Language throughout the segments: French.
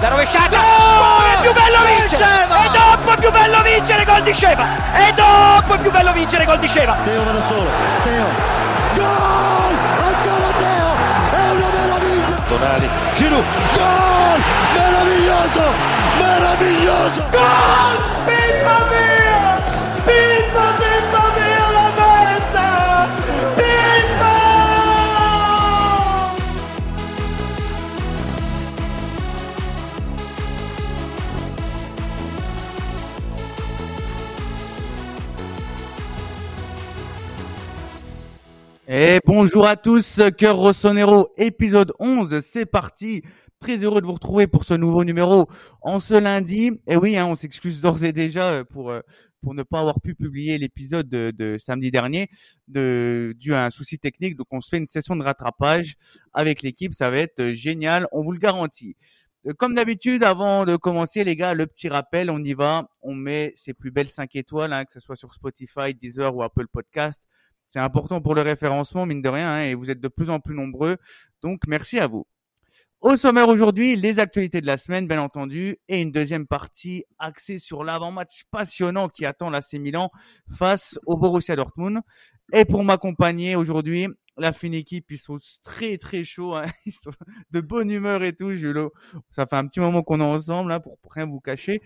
la rovesciata, oh, è più bello vincere, e dopo è più bello vincere gol di Sceva, e dopo è più bello vincere gol di Sceva. Teo va da solo, Teo, gol, ancora Teo, è una meraviglia. Tonali, Giroud, gol, meraviglioso, meraviglioso, gol, Pippa mia, Et bonjour à tous, Cœur Rossonero, épisode 11, c'est parti. Très heureux de vous retrouver pour ce nouveau numéro en ce lundi. Et oui, hein, on s'excuse d'ores et déjà pour euh, pour ne pas avoir pu publier l'épisode de, samedi dernier de, dû à un souci technique. Donc on se fait une session de rattrapage avec l'équipe, ça va être génial, on vous le garantit. Euh, Comme d'habitude, avant de commencer, les gars, le petit rappel, on y va. On met ses plus belles 5 étoiles, hein, que ce soit sur Spotify, Deezer ou Apple Podcast. C'est important pour le référencement, mine de rien, hein, et vous êtes de plus en plus nombreux. Donc, merci à vous. Au sommaire aujourd'hui, les actualités de la semaine, bien entendu, et une deuxième partie axée sur l'avant-match passionnant qui attend l'AC Milan face au Borussia Dortmund. Et pour m'accompagner aujourd'hui, la fine équipe, ils sont très très chauds, hein. ils sont de bonne humeur et tout. Julo, ça fait un petit moment qu'on est ensemble, là, pour rien vous cacher.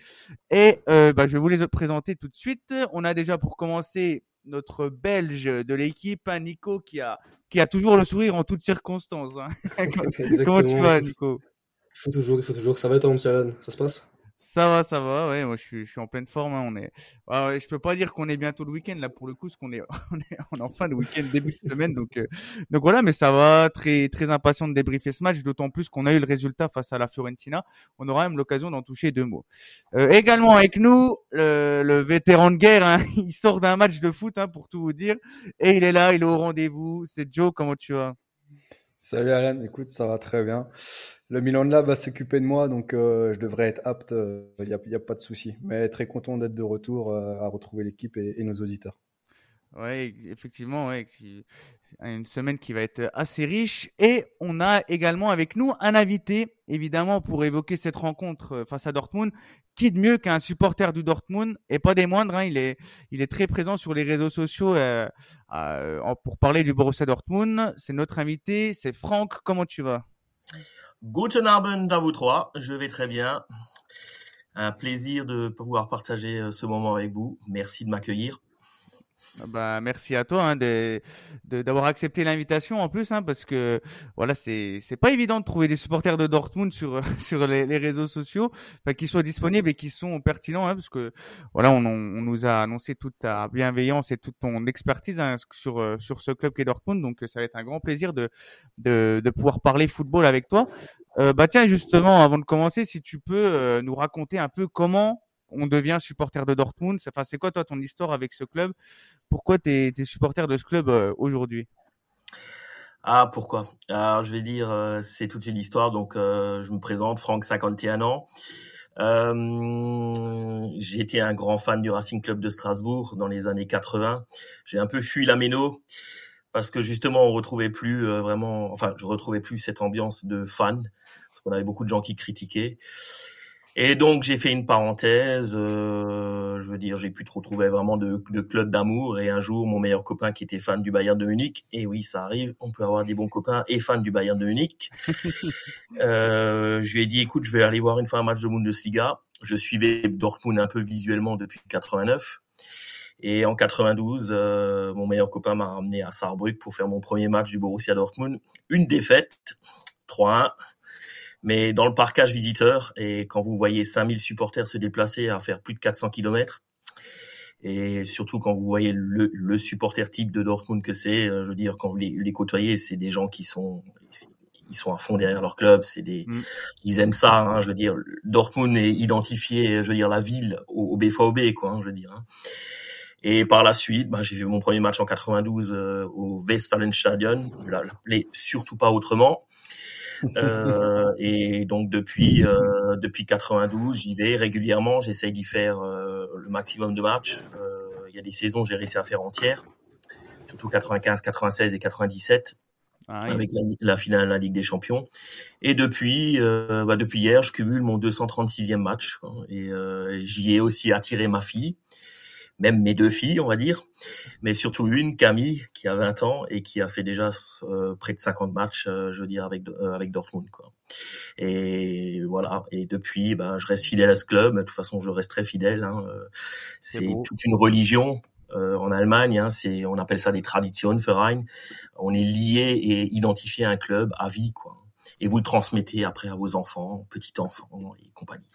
Et euh, bah, je vais vous les présenter tout de suite. On a déjà pour commencer notre Belge de l'équipe, hein, Nico, qui a qui a toujours le sourire en toutes circonstances. Hein. Comment tu vas, Nico? Il faut toujours, il faut toujours. Ça va, toi, monsieur Alan? Ça se passe? Ça va, ça va, ouais, moi je suis, en pleine forme. Hein, on est, ouais, je peux pas dire qu'on est bientôt le week-end là pour le coup, parce qu'on est, on est, en fin de week-end, début de semaine, donc, euh, donc voilà, mais ça va, très, très impatient de débriefer ce match, d'autant plus qu'on a eu le résultat face à la Fiorentina. On aura même l'occasion d'en toucher deux mots. Euh, également avec nous, le, le vétéran de guerre, hein, il sort d'un match de foot hein, pour tout vous dire, et il est là, il est au rendez-vous. C'est Joe, comment tu vas? Salut Alan, écoute, ça va très bien. Le Milan Lab va s'occuper de moi, donc euh, je devrais être apte, il euh, n'y a, pas de souci. Mais très content d'être de retour euh, à retrouver l'équipe et, nos auditeurs. Oui, effectivement, une semaine qui va être assez riche. Et on a également avec nous un invité, évidemment, pour évoquer cette rencontre face à Dortmund. Qui de mieux qu'un supporter du Dortmund et pas des moindres. Hein, il est, il est très présent sur les réseaux sociaux pour parler du Borussia Dortmund. C'est notre invité, c'est Franck. Comment tu vas? Guten Abend à vous trois. Je vais très bien. Un plaisir de pouvoir partager euh, ce moment avec vous. Merci de m'accueillir. Bah, merci à toi hein, de d'avoir accepté l'invitation en plus hein, parce que voilà c'est c'est pas évident de trouver des supporters de Dortmund sur sur les, réseaux sociaux. Qui soient disponibles et qui sont pertinents hein, parce que voilà on, on, nous a annoncé toute ta bienveillance et toute ton expertise hein, sur sur ce club qu'est Dortmund. Donc ça va être un grand plaisir de de, de pouvoir parler football avec toi. Euh, bah tiens justement avant de commencer si tu peux euh, nous raconter un peu comment on devient supporter de Dortmund. Enfin, c'est quoi toi ton histoire avec ce club? Pourquoi tu es, supporter de ce club euh, aujourd'hui? Ah, pourquoi? Alors, je vais dire, euh, c'est toute une histoire. Donc, euh, je me présente, Franck, 51 ans. J'étais un grand fan du Racing Club de Strasbourg dans les années 80. J'ai un peu fui la méno parce que justement, on retrouvait plus vraiment, enfin, je retrouvais plus cette ambiance de fan parce qu'on avait beaucoup de gens qui critiquaient. Et donc j'ai fait une parenthèse, euh, je veux dire, j'ai pu trop trouver vraiment de, de club d'amour. Et un jour, mon meilleur copain qui était fan du Bayern de Munich, et oui, ça arrive, on peut avoir des bons copains et fans du Bayern de Munich. euh, je lui ai dit, écoute, je vais aller voir une fois un match de Bundesliga. Je suivais Dortmund un peu visuellement depuis 89. Et en 92, euh, mon meilleur copain m'a ramené à Saarbrück pour faire mon premier match du Borussia Dortmund. Une défaite, 3-1 mais dans le parcage visiteur, et quand vous voyez 5000 supporters se déplacer à faire plus de 400 km, et surtout quand vous voyez le, le supporter type de Dortmund que c'est, je veux dire, quand vous les, les côtoyez, c'est des gens qui sont ils sont à fond derrière leur club, c'est des mm. ils aiment ça, hein, je veux dire, Dortmund est identifié, je veux dire, la ville au, au BVB, quoi, hein, je veux dire. Hein. Et par la suite, bah, j'ai fait mon premier match en 92 euh, au Westfalenstadion, l'appelé surtout pas autrement. Euh, et donc depuis euh, depuis 92, j'y vais régulièrement. J'essaye d'y faire euh, le maximum de matchs. Il y a des saisons j'ai réussi à faire entières, surtout 95, 96 et 97. ah avec la, finale de la Ligue des Champions. Et depuis, euh, bah depuis hier, je cumule mon 236e match et euh, j'y ai aussi attiré ma fille, même mes deux filles, on va dire, mais surtout une, Camille, qui a 20 ans et qui a fait déjà euh, près de 50 matchs, je veux dire, avec avec Dortmund, quoi. Et voilà. Et depuis, bah, je reste fidèle à ce club. De toute façon, je resterai fidèle. Hein. C'est toute une religion euh, en Allemagne, hein, c'est, on appelle ça des traditions, Verein. On est lié et identifié à un club à vie, quoi. Et vous le transmettez après à vos enfants, petits-enfants et compagnie.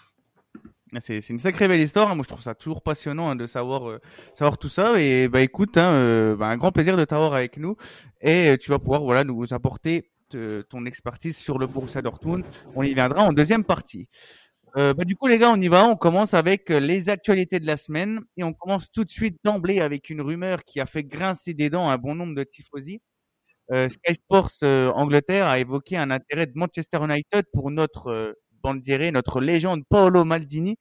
C'est, une sacrée belle histoire. Moi, je trouve ça toujours passionnant hein, de savoir euh, savoir tout ça. Et bah écoute, hein, euh, bah, un grand plaisir de t'avoir avec nous. Et tu vas pouvoir voilà nous apporter ton expertise sur le Borussia Dortmund. On y viendra en deuxième partie. Euh, bah, du coup, les gars, on y va. On commence avec euh, les actualités de la semaine et on commence tout de suite d'emblée avec une rumeur qui a fait grincer des dents un bon nombre de tifosi. Euh, Sky Sports euh, Angleterre a évoqué un intérêt de Manchester United pour notre euh, bandiere, notre légende Paolo Maldini.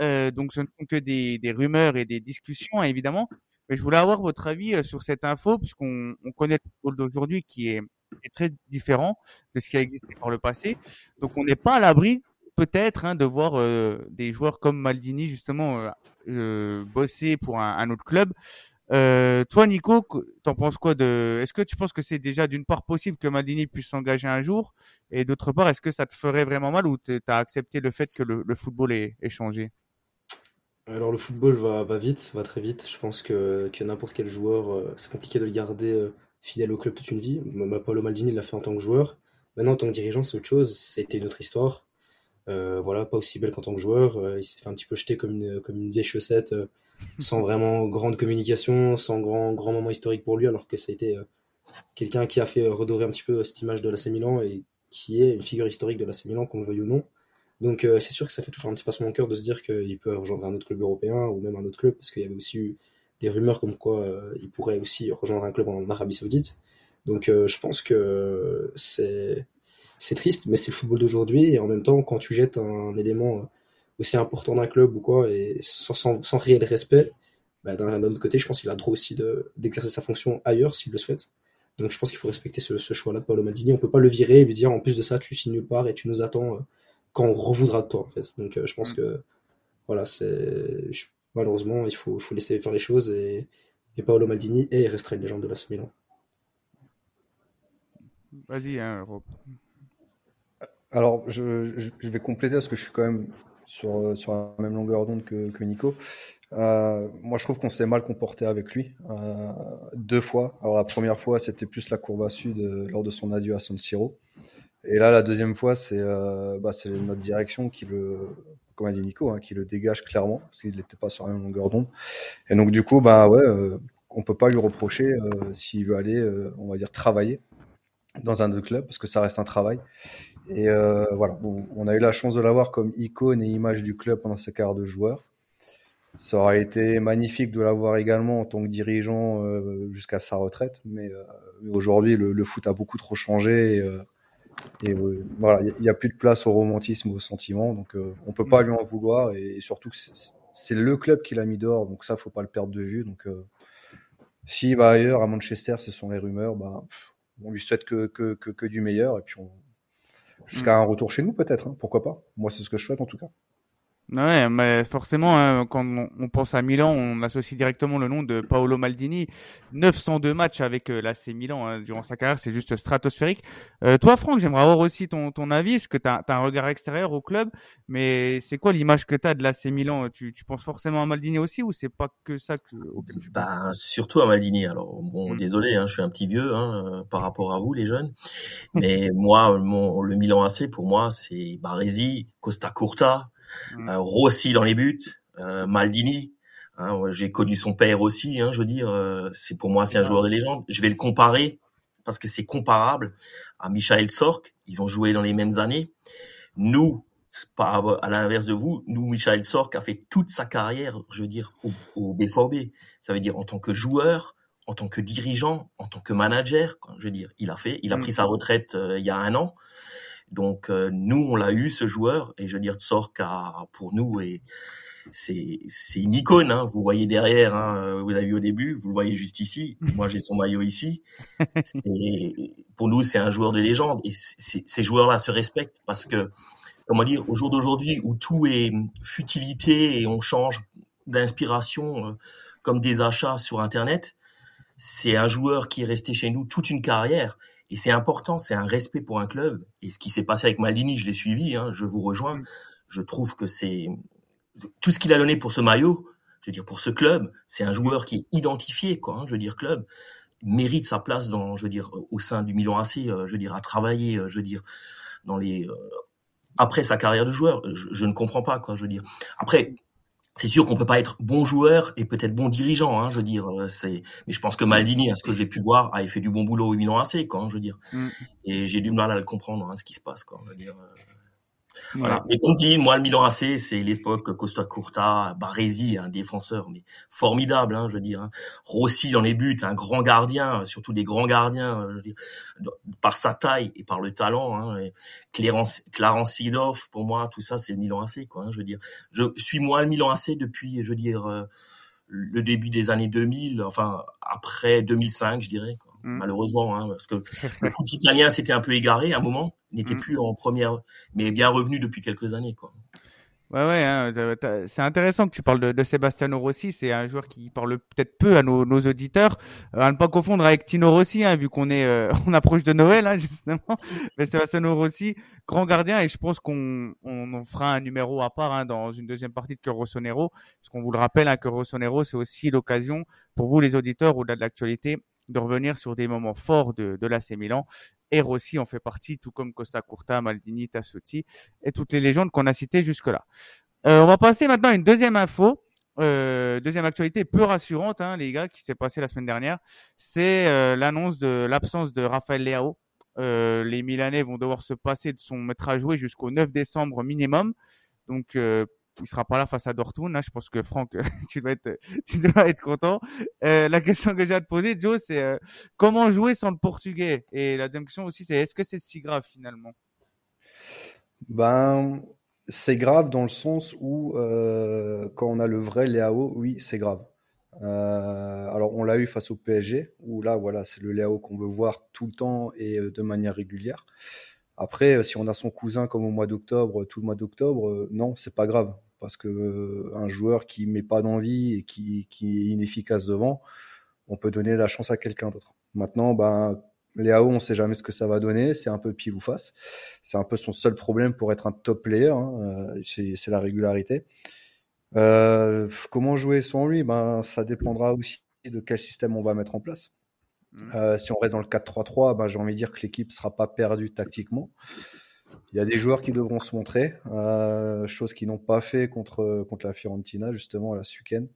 donc, ce ne sont que des, des rumeurs et des discussions, évidemment. Mais je voulais avoir votre avis sur cette info, puisqu'on on connaît le football d'aujourd'hui qui est, très différent de ce qui a existé par le passé. Donc, on n'est pas à l'abri peut-être hein, de voir euh, des joueurs comme Maldini justement euh, euh, bosser pour un autre club. Euh, toi, Nico, t'en penses quoi de Est-ce que tu penses que c'est déjà d'une part possible que Maldini puisse s'engager un jour, et d'autre part, est-ce que ça te ferait vraiment mal ou t'as accepté le fait que le, football ait, changé? Alors le football va, va vite, va très vite. Je pense que, n'importe quel joueur, c'est compliqué de le garder fidèle au club toute une vie. Paulo Maldini l'a fait en tant que joueur. Maintenant, en tant que dirigeant, c'est autre chose. C'était une autre histoire. Euh, voilà, pas aussi belle qu'en tant que joueur. Euh, il s'est fait un petit peu jeter comme une, comme une vieille chaussette, euh, sans vraiment grande communication, sans grand, grand moment historique pour lui, alors que ça a été quelqu'un qui a fait redorer un petit peu cette image de l'AC Milan et qui est une figure historique de l'AC Milan, qu'on le veuille ou non. Donc c'est sûr que ça fait toujours un petit passement au cœur de se dire qu'il peut rejoindre un autre club européen ou même un autre club, parce qu'il y avait aussi eu des rumeurs comme quoi il pourrait aussi rejoindre un club en Arabie Saoudite. Donc je pense que c'est triste, mais c'est le football d'aujourd'hui. Et en même temps, quand tu jettes un, élément euh, aussi important d'un club ou quoi, et sans, sans, sans réel respect, bah, d'un autre côté, je pense qu'il a le droit aussi d'exercer sa fonction ailleurs s'il le souhaite. Donc je pense qu'il faut respecter ce, ce choix-là de Paolo Maldini. On peut pas le virer et lui dire en plus de ça, tu signes nulle part et tu nous attends euh, quand on revoudra de toi en fait. Donc euh, je pense mm. que voilà, c'est malheureusement il faut, faut laisser faire les choses et, et Paolo Maldini et il restera une légende de la Milan. Vas-y, hein, Rob. Alors, je, vais compléter parce que je suis quand même sur, euh, sur la même longueur d'onde que, que, Nico. Euh, moi, je trouve qu'on s'est mal comporté avec lui euh, deux fois. Alors, la première fois, c'était plus la courbe à sud lors de son adieu à San Siro. Et là, la deuxième fois, c'est bah, notre direction qui le, comme a dit Nico, hein, qui le dégage clairement parce qu'il n'était pas sur la même longueur d'onde. Et donc, du coup, bah ouais, on peut pas lui reprocher s'il veut aller, on va dire, travailler dans un autre club parce que ça reste un travail. Et euh, voilà, on a eu la chance de l'avoir comme icône et image du club pendant ses carrières de joueur. Ça aurait été magnifique de l'avoir également en tant que dirigeant euh, jusqu'à sa retraite, mais, euh, aujourd'hui le, foot a beaucoup trop changé et, voilà, il n'y a, plus de place au romantisme, au sentiment, donc on peut pas lui en vouloir et, surtout que c'est le club qui l'a mis dehors, donc ça faut pas le perdre de vue. Donc s'il va ailleurs à Manchester, ce sont les rumeurs, bah, on lui souhaite que, que, que, que du meilleur et puis on, jusqu'à un retour chez nous peut-être. Hein, pourquoi pas Moi, c'est ce que je souhaite en tout cas. Ouais, mais forcément, hein, quand on, pense à Milan, on associe directement le nom de Paolo Maldini. 902 matchs avec euh, l'AC Milan hein, durant sa carrière, c'est juste stratosphérique. Euh, toi, Franck, j'aimerais avoir aussi ton, ton avis, parce que tu as, un regard extérieur au club, mais c'est quoi l'image que tu as de l'AC Milan? Tu, tu penses forcément à Maldini aussi, ou c'est pas que ça que, tu bah, Surtout à Maldini. Alors, bon, hmm. désolé, hein, je suis un petit vieux hein, euh, par rapport à vous, les jeunes, mais moi, mon, le Milan AC, pour moi, c'est Baresi, Costa Curta, Mm. Euh, Rossi dans les buts, euh, Maldini. Hein, J'ai connu son père aussi. Hein, je veux dire, euh, c'est pour moi c'est un joueur de légende. Je vais le comparer parce que c'est comparable à Michael Sork. Ils ont joué dans les mêmes années. Nous, à l'inverse de vous, nous, Michael Sork a fait toute sa carrière, je veux dire, au, au B4B. Ça veut dire en tant que joueur, en tant que dirigeant, en tant que manager. Je veux dire, il a fait, il a mm. pris sa retraite il y a un an. Donc euh, nous, on l'a eu ce joueur et je veux dire Tsork pour nous et c'est c'est une icône. Hein. Vous voyez derrière, hein, vous l'avez vu au début, vous le voyez juste ici. Moi, j'ai son maillot ici. pour nous, c'est un joueur de légende. Et ces joueurs-là se respectent parce que, comment dire, au jour d'aujourd'hui où tout est futilité et on change d'inspiration euh, comme des achats sur Internet, c'est un joueur qui est resté chez nous toute une carrière. Et c'est important, c'est un respect pour un club. Et ce qui s'est passé avec Maldini, je l'ai suivi, hein, je vous rejoins. Je trouve que c'est tout ce qu'il a donné pour ce maillot, je veux dire pour ce club, c'est un joueur qui est identifié, quoi. Hein, je veux dire club mérite sa place dans, je veux dire, au sein du Milan AC. Euh, je veux dire, à travailler, euh, je veux dire, dans les euh, après sa carrière de joueur. Je, je, ne comprends pas, quoi. Je veux dire. Après, c'est sûr qu'on peut pas être bon joueur et peut-être bon dirigeant, hein, je veux dire. C'est, mais je pense que Maldini, à ce que j'ai pu voir, a fait du bon boulot au Milan AC, quoi. Hein, je veux dire. Mm. Et j'ai du mal à le comprendre, hein, ce qui se passe, quoi. Je veux dire. Voilà. Mais comme dit, moi, le Milan AC, c'est l'époque Costa Curta, Baresi, un défenseur, mais formidable, hein, je veux dire. Hein. Rossi dans les buts, un grand gardien, surtout des grands gardiens, je veux dire, par sa taille et par le talent. Hein, et Clarence, Clarence pour moi, tout ça, c'est le Milan AC, quoi. Hein, je veux dire, je suis moi le Milan AC depuis, je veux dire, euh, le début des années 2000, enfin après 2005, je dirais. Quoi. Mm. Malheureusement, hein, parce que le foot italien s'était un peu égaré à un moment, n'était mm. plus en première, mais bien revenu depuis quelques années. Quoi. Ouais, ouais, hein, c'est intéressant que tu parles de, de Sebastiano Rossi. C'est un joueur qui parle peut-être peu à nos, nos auditeurs. Euh, à ne pas confondre avec Tino Rossi, hein, vu qu'on est, euh, on approche de Noël, hein, justement. Mais Sebastiano Rossi, grand gardien, et je pense qu'on on, fera un numéro à part dans une deuxième partie de Cœur Rossonero, parce qu'on vous le rappelle, hein, Cœur Rossonero, c'est aussi l'occasion pour vous, les auditeurs, au-delà de l'actualité, de revenir sur des moments forts de, de l'AC Milan et Rossi en fait partie, tout comme Costa Curta, Maldini, Tassotti et toutes les légendes qu'on a citées jusque-là. Euh, on va passer maintenant à une deuxième info, euh, deuxième actualité peu rassurante, hein, les gars, qui s'est passée la semaine dernière. C'est euh, l'annonce de l'absence de Rafael Leao. Euh, les Milanais vont devoir se passer de son maître à jouer jusqu'au 9 décembre minimum. Donc euh, il sera pas là face à Dortmund. Je pense que Franck, tu dois être, tu dois être content. Euh, la question que j'ai à te poser, Joe, c'est euh, comment jouer sans le portugais? Et la deuxième question aussi, c'est est-ce que c'est si grave finalement? Ben, c'est grave dans le sens où euh, quand on a le vrai Léao, oui, c'est grave. Euh, alors, on l'a eu face au PSG, où là, voilà, c'est le Léao qu'on veut voir tout le temps et euh, de manière régulière. Après, si on a son cousin comme au mois d'octobre, tout le mois d'octobre, non, c'est pas grave parce que euh, un joueur qui met pas d'envie et qui, qui, est inefficace devant, on peut donner la chance à quelqu'un d'autre. Maintenant, ben, Léao, on sait jamais ce que ça va donner, c'est un peu pile ou face. C'est un peu son seul problème pour être un top player, hein. Euh, c'est la régularité. Euh, comment jouer sans lui? Ben, ça dépendra aussi de quel système on va mettre en place. Mmh. Euh, si on reste dans le 4-3-3, ben, j'ai envie de dire que l'équipe sera pas perdue tactiquement. Il y a des joueurs qui devront se montrer, euh, chose qu'ils n'ont pas fait contre, la Fiorentina, justement, la Suken.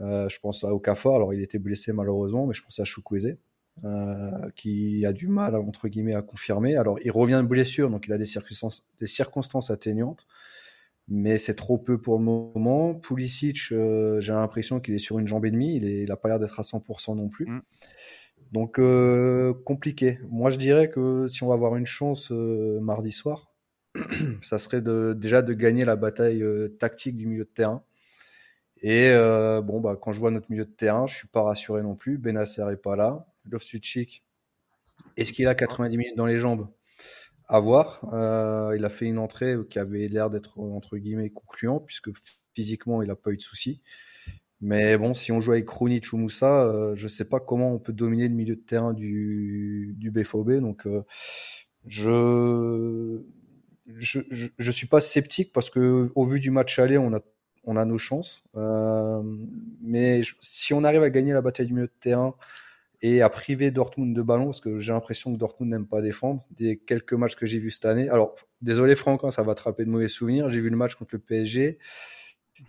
Euh, je pense à Okafor, alors il était blessé malheureusement, mais je pense à Chukwueze, euh, qui a du mal, entre guillemets, à confirmer. Alors il revient de blessure, donc il a des circonstances, des atteignantes, mais c'est trop peu pour le moment. Pulisic, euh, j'ai l'impression qu'il est sur une jambe et demie, il n'a pas l'air d'être à 100% non plus. Mm. Donc euh, compliqué. Moi je dirais que si on va avoir une chance euh, mardi soir, ça serait déjà de gagner la bataille euh, tactique du milieu de terrain. Et bon bah quand je vois notre milieu de terrain, je suis pas rassuré non plus. Benasser est pas là. Loftus-Cheek, est-ce qu'il a 90 minutes dans les jambes? À voir. il a fait une entrée qui avait l'air d'être entre guillemets concluant puisque physiquement il a pas eu de soucis. Mais bon, si on joue avec Krunic ou Moussa, je sais pas comment on peut dominer le milieu de terrain du, du BFOB. Donc, euh, je, je, je, suis pas sceptique parce que au vu du match aller, on a, on a nos chances. Euh, mais si on arrive à gagner la bataille du milieu de terrain et à priver Dortmund de ballon, parce que j'ai l'impression que Dortmund n'aime pas défendre, des quelques matchs que j'ai vus cette année. Alors, désolé Franck, hein, ça va te rappeler de mauvais souvenirs. J'ai vu le match contre le PSG.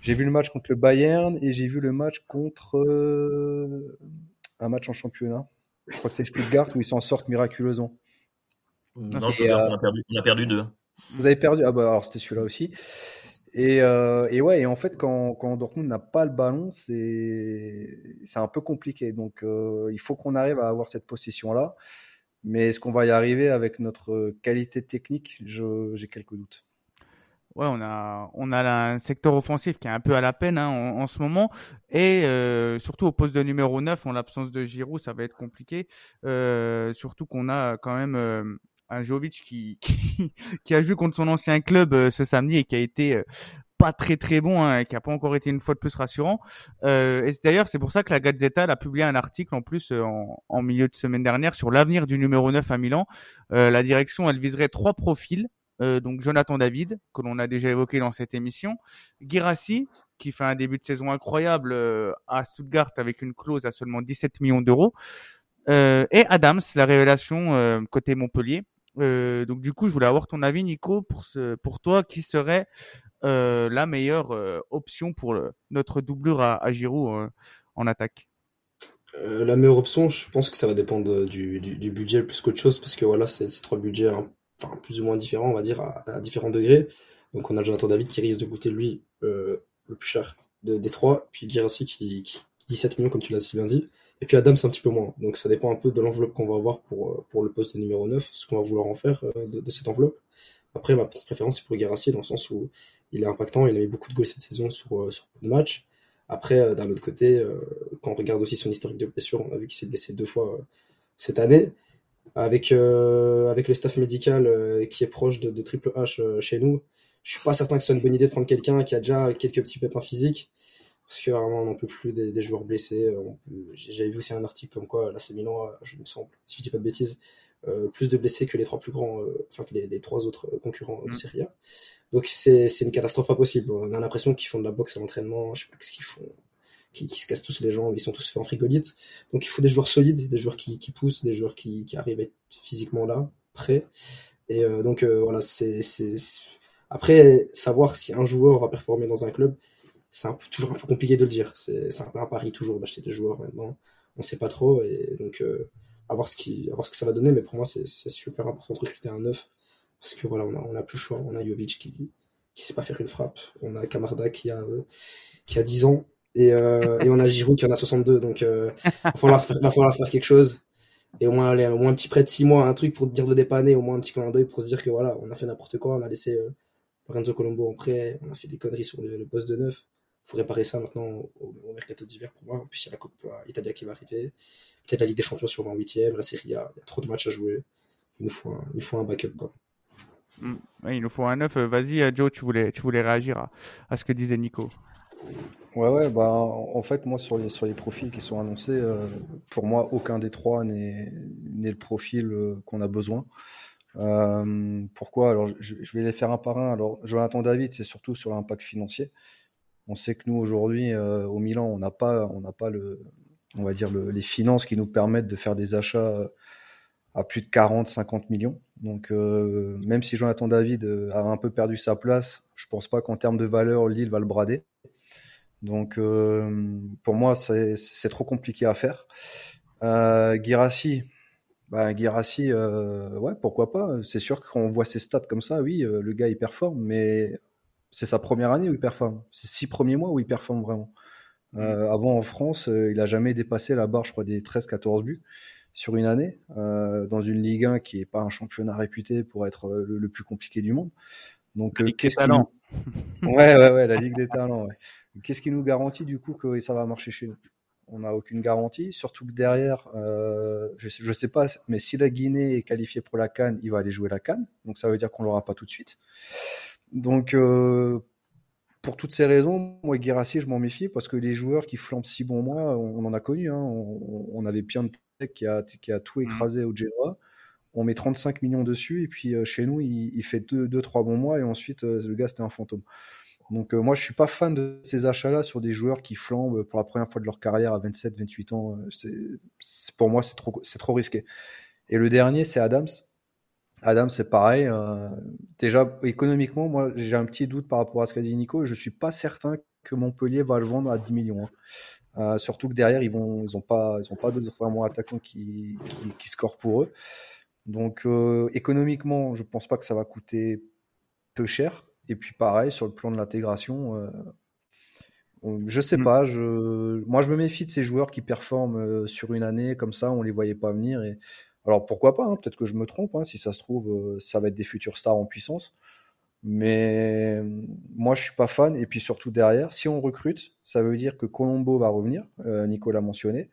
J'ai vu le match contre le Bayern et j'ai vu le match contre euh, un match en championnat. Je crois que c'est Stuttgart où ils s'en sortent miraculeusement. Non, Stuttgart, on, a perdu, on a perdu deux. Vous avez perdu? Ah bah alors c'était celui-là aussi. Et, euh, et, ouais, et en fait, quand, quand Dortmund n'a pas le ballon, c'est c'est un peu compliqué. Donc, euh, il faut qu'on arrive à avoir cette possession-là. Mais est-ce qu'on va y arriver avec notre qualité technique? J'ai quelques doutes. Ouais, on a, on a un secteur offensif qui est un peu à la peine hein, en, ce moment. Et euh, surtout au poste de numéro 9, en l'absence de Giroud, ça va être compliqué. Euh, surtout qu'on a quand même euh, un Jovic qui, qui, a joué contre son ancien club ce samedi et qui a été pas très très bon, hein, qui a pas encore été une fois de plus rassurant. Euh, et d'ailleurs, c'est pour ça que la Gazzetta a publié un article en plus en, en, milieu de semaine dernière sur l'avenir du numéro 9 à Milan. la direction, elle viserait trois profils. Donc Jonathan David, que l'on a déjà évoqué dans cette émission, Girassi, qui fait un début de saison incroyable à Stuttgart avec une clause à seulement 17 millions d'euros, et Adams, la révélation côté Montpellier, euh, donc du coup, je voulais avoir ton avis, Nico, pour pour toi, qui serait euh, la meilleure euh, option pour notre doublure à, Giroud euh, en attaque? Euh, La meilleure option, je pense que ça va dépendre du, du, du budget plus qu'autre chose, parce que voilà, c'est trois budgets, hein, enfin plus ou moins différents, on va dire, à, différents degrés. Donc on a Jonathan David qui risque de coûter lui le plus cher de, des trois, puis Guirassi qui, qui 17 millions comme tu l'as si bien dit. Et puis Adams un petit peu moins. Donc ça dépend un peu de l'enveloppe qu'on va avoir pour, euh, pour le poste de numéro 9, ce qu'on va vouloir en faire euh, de, cette enveloppe. Après, ma petite préférence, c'est pour Guérassi, dans le sens où il est impactant, il a mis beaucoup de goals cette saison sur, euh, sur peu de matchs. Après, d'un autre côté, quand on regarde aussi son historique de blessure, on a vu qu'il s'est blessé deux fois cette année. Avec, avec le staff médical qui est proche de, de Triple H chez nous, je suis pas certain que ce soit une bonne idée de prendre quelqu'un qui a déjà quelques petits pépins physiques parce que vraiment on n'en peut plus des, des, joueurs blessés. J'avais vu aussi un article comme quoi là c'est Milan, je me semble, si je dis pas de bêtises, euh, plus de blessés que les trois plus grands, euh, enfin que les, les, trois autres concurrents de Serie A. Donc c'est une catastrophe pas possible. On a l'impression qu'ils font de la boxe à l'entraînement, je sais pas ce qu'ils font, qui, se cassent tous les jambes, ils sont tous faits en frigolite. Donc il faut des joueurs solides, des joueurs qui, qui poussent, des joueurs qui, qui arrivent à être physiquement là, prêts. Et euh, donc euh, voilà, c'est après savoir si un joueur va performer dans un club c'est toujours un peu compliqué de le dire. C'est un peu un pari toujours d'acheter des joueurs maintenant. On sait pas trop et donc euh, à voir ce qui, à ce que ça va donner. Mais pour moi, c'est super important de recruter un neuf parce que voilà, on a, on a plus le choix. On a Jovic qui qui sait pas faire une frappe. On a Camarda qui a qui a 10 ans et, euh, et on a Giroud qui en a 62. Donc euh, va falloir faire, va falloir faire quelque chose. Et au moins, aller, au moins un petit prêt de 6 mois, un truc pour te dire de dépanner, au moins un petit clin d'œil pour se dire que voilà, on a fait n'importe quoi, on a laissé euh, Lorenzo Colombo en prêt, on a fait des conneries sur le, le poste de neuf faut réparer ça maintenant au, mercato d'hiver pour moi. En plus, il y a la Coupe Italia qui va arriver. Peut-être la Ligue des Champions sur 28e, la Serie A. Il y a trop de matchs à jouer. Il nous faut un, il faut un backup. Mmh. il nous faut un neuf. Vas-y, Joe, tu voulais, tu voulais réagir à ce que disait Nico. Ouais, ouais, bah, en fait, moi, sur les, sur les profils qui sont annoncés, euh, pour moi, aucun des trois n'est le profil euh, qu'on a besoin. Euh, pourquoi? Alors, je, vais les faire un par un. Alors, Jonathan David, c'est surtout sur l'impact financier. On sait que nous aujourd'hui au Milan, on n'a pas, on pas le, on va dire le, les finances qui nous permettent de faire des achats à plus de 40, 50 millions. Donc même si Jonathan David a un peu perdu sa place, je pense pas qu'en termes de valeur, Lille va le brader. Donc euh, pour moi, c'est trop compliqué à faire. Euh, Girassi, bah, Girassi, euh, ouais, pourquoi pas. C'est sûr qu'on voit ses stats comme ça, oui, le gars il performe, mais c'est sa première année où il performe. C'est six premiers mois où il performe vraiment. Euh, avant en France, euh, il a jamais dépassé la barre, je crois, des 13-14 buts sur une année, euh, dans une Ligue 1 qui est pas un championnat réputé pour être euh, le, le plus compliqué du monde. Donc, euh, qu'est-ce qui nous... ouais, ouais, ouais, la Ligue des talents. Ouais. Qu'est-ce qui nous garantit du coup que ça va marcher chez nous? On n'a aucune garantie, surtout que derrière, euh, je, je sais pas, mais si la Guinée est qualifiée pour la Cannes, il va aller jouer la Cannes, donc ça veut dire qu'on l'aura pas tout de suite. Donc, euh, pour toutes ces raisons, moi, Guérassi, je m'en méfie parce que les joueurs qui flambent si bons mois, on, on en a connu. Hein. On, on, avait Pian qui a, qui a tout écrasé au Genoa. On met 35 millions dessus et puis euh, chez nous, il, il fait 2-3 deux, deux, trois bons mois et ensuite, euh, le gars, c'était un fantôme. Donc, euh, moi, je suis pas fan de ces achats-là sur des joueurs qui flambent pour la première fois de leur carrière à 27, 28 ans. C'est, pour moi, c'est trop, c'est trop risqué. Et le dernier, c'est Adams. Adam, c'est pareil. Euh, déjà, économiquement, moi, j'ai un petit doute par rapport à ce qu'a dit Nico. Je suis pas certain que Montpellier va le vendre à 10 millions. Hein. Euh, surtout que derrière, ils vont, ils ont pas, ils ont pas d'autres vraiment attaquants qui, qui, qui, scorent pour eux. Donc, euh, économiquement, je pense pas que ça va coûter peu cher. Et puis, pareil, sur le plan de l'intégration, euh, je sais mmh. pas. Je, moi, je me méfie de ces joueurs qui performent euh, sur une année comme ça. On les voyait pas venir et alors pourquoi pas, hein, peut-être que je me trompe, hein, si ça se trouve, euh, ça va être des futurs stars en puissance. Mais moi, je suis pas fan. Et puis surtout derrière, si on recrute, ça veut dire que Colombo va revenir. Euh, Nicolas mentionné.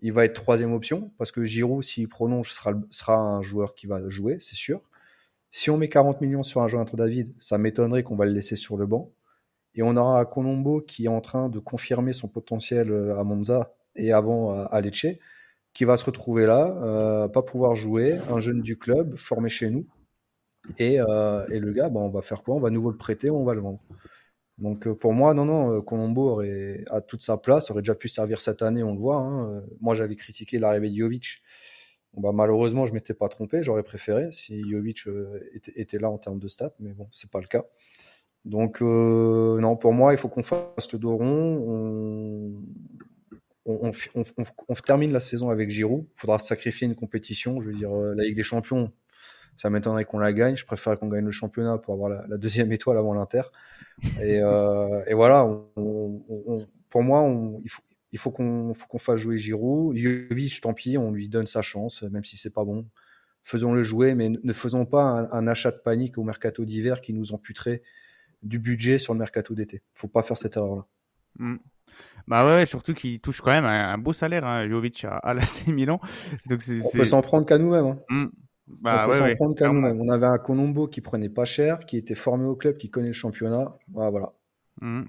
Il va être troisième option parce que Giroud, s'il prolonge, sera, sera un joueur qui va jouer, c'est sûr. Si on met 40 millions sur un entre David, ça m'étonnerait qu'on va le laisser sur le banc. Et on aura Colombo qui est en train de confirmer son potentiel euh, à Monza et avant à Lecce, qui va se retrouver là, euh, pas pouvoir jouer, un jeune du club, formé chez nous. Et, euh, le gars, bah, on va faire quoi? On va nouveau le prêter, on va le vendre. Donc pour moi, non, non, Colombo aurait a toute sa place, aurait déjà pu servir cette année, on le voit. Hein. Moi, j'avais critiqué l'arrivée de Jovic. Bah, malheureusement, je m'étais pas trompé, j'aurais préféré si Jovic était, était, là en termes de stats, mais bon, c'est pas le cas. Donc euh, non, pour moi, il faut qu'on fasse le dos rond. On, on, on, on, termine la saison avec Giroud. Il faudra sacrifier une compétition. Je veux dire, la Ligue des Champions, ça m'étonnerait qu'on la gagne. Je préfère qu'on gagne le championnat pour avoir la, deuxième étoile avant l'Inter. Et, euh, et, voilà, pour moi, il faut, il faut qu'on fasse jouer Giroud. Jovic, tant pis, on lui donne sa chance, même si c'est pas bon. Faisons-le jouer, mais ne faisons pas un, un achat de panique au mercato d'hiver qui nous amputerait du budget sur le mercato d'été. Faut pas faire cette erreur-là. Mm. Bah ouais, surtout qu'il touche quand même un, un beau salaire, hein, Jovic à, à l'AC Milan. Donc on peut s'en prendre qu'à nous-mêmes. Hein. Mm. Bah, on peut s'en ouais, prendre qu'à nous-mêmes. On avait un Colombo qui prenait pas cher, qui était formé au club, qui connaît le championnat. Voilà. voilà. Mmh.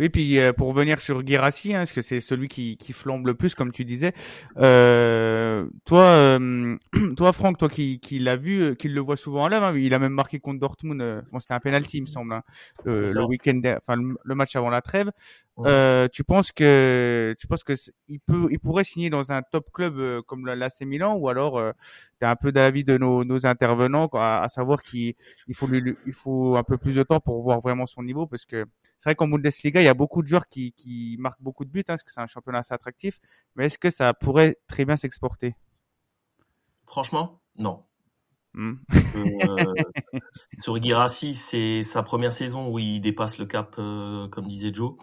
Oui, puis euh, pour revenir sur Guérassi, hein, parce que c'est celui qui, qui flambe le plus, comme tu disais. Euh, toi, euh, toi, Franck, toi qui, qui l'a vu, euh, qui le voit souvent en live, hein, il a même marqué contre Dortmund. Euh, bon, c'était un penalty, il me semble, hein, le, le week-end, enfin le, le, match avant la trêve. Ouais. tu penses que, tu penses que il peut, il pourrait signer dans un top club comme l'AC Milan, ou alors tu es un peu d'avis de nos, nos intervenants, quoi, à, à, savoir qu'il il faut lui, il faut un peu plus de temps pour voir vraiment son niveau, parce que c'est vrai qu'en Bundesliga, il y a beaucoup de joueurs qui, qui marquent beaucoup de buts, hein, parce que c'est un championnat assez attractif. Mais est-ce que ça pourrait très bien s'exporter? Franchement, non. Mmh. euh, sur Girassi, c'est sa première saison où il dépasse le cap, euh, comme disait Joe,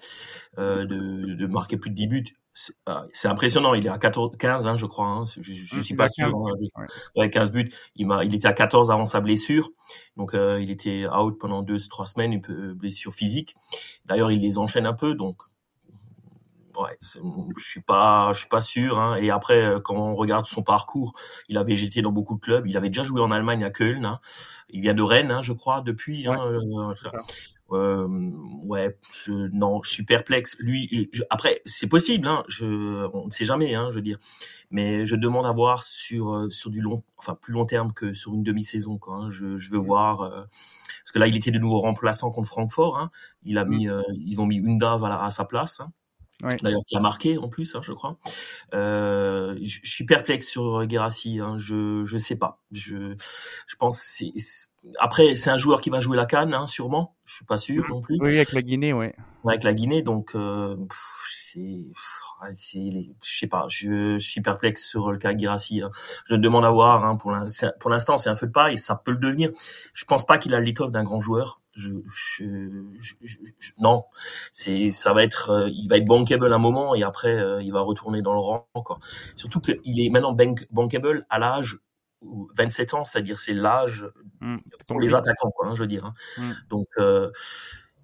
euh, de, de, marquer plus de 10 buts. Ah, c'est impressionnant. Il est à 14, 15, hein, je crois. Hein. Je, je, je suis pas 15, sûr. Hein. Ouais. 15 buts. Il était à 14 avant sa blessure. Donc, euh, il était out pendant deux, trois semaines, une blessure physique. D'ailleurs, il les enchaîne un peu. Donc, ouais, je suis pas, je suis pas sûr. Hein. Et après, euh, quand on regarde son parcours, il avait été dans beaucoup de clubs. Il avait déjà joué en Allemagne à Köln. Il vient de Rennes, je crois, depuis. Ouais. Euh, ouais, je, non, je suis perplexe. Lui, je, après, c'est possible, hein, je, on ne sait jamais, hein, je veux dire. Mais je demande à voir sur euh, sur du long, enfin plus long terme que sur une demi-saison, quoi. Hein. Je, je veux voir euh, parce que là, il était de nouveau remplaçant contre Francfort. Hein. Il a mis, euh, ils ont mis Undave à, à sa place. Hein. Ouais. D'ailleurs, qui a marqué en plus, hein, je crois. Euh, je, je, suis perplexe sur Guérassi. Hein, je je sais pas. Je je pense c'est après c'est un joueur qui va jouer la canne, hein, sûrement. Je suis pas sûr non plus. Oui, avec la Guinée, ouais. Avec la Guinée, donc euh, c'est c'est je sais pas. Je, je, suis perplexe sur le cas Guérassi. Hein. Je demande à voir. Hein, pour l'instant, c'est un feu de paille. Ça peut le devenir. Je pense pas qu'il a l'étoffe d'un grand joueur je, je, je, non, c'est ça va être, euh, il va être bankable un moment et après euh, il va retourner dans le rang. Quoi. Surtout qu'il est maintenant bank, bankable à l'âge 27 ans, c'est-à-dire c'est l'âge mmh. pour les attaquants, quoi, hein, je veux dire. Hein. Mmh. Donc euh,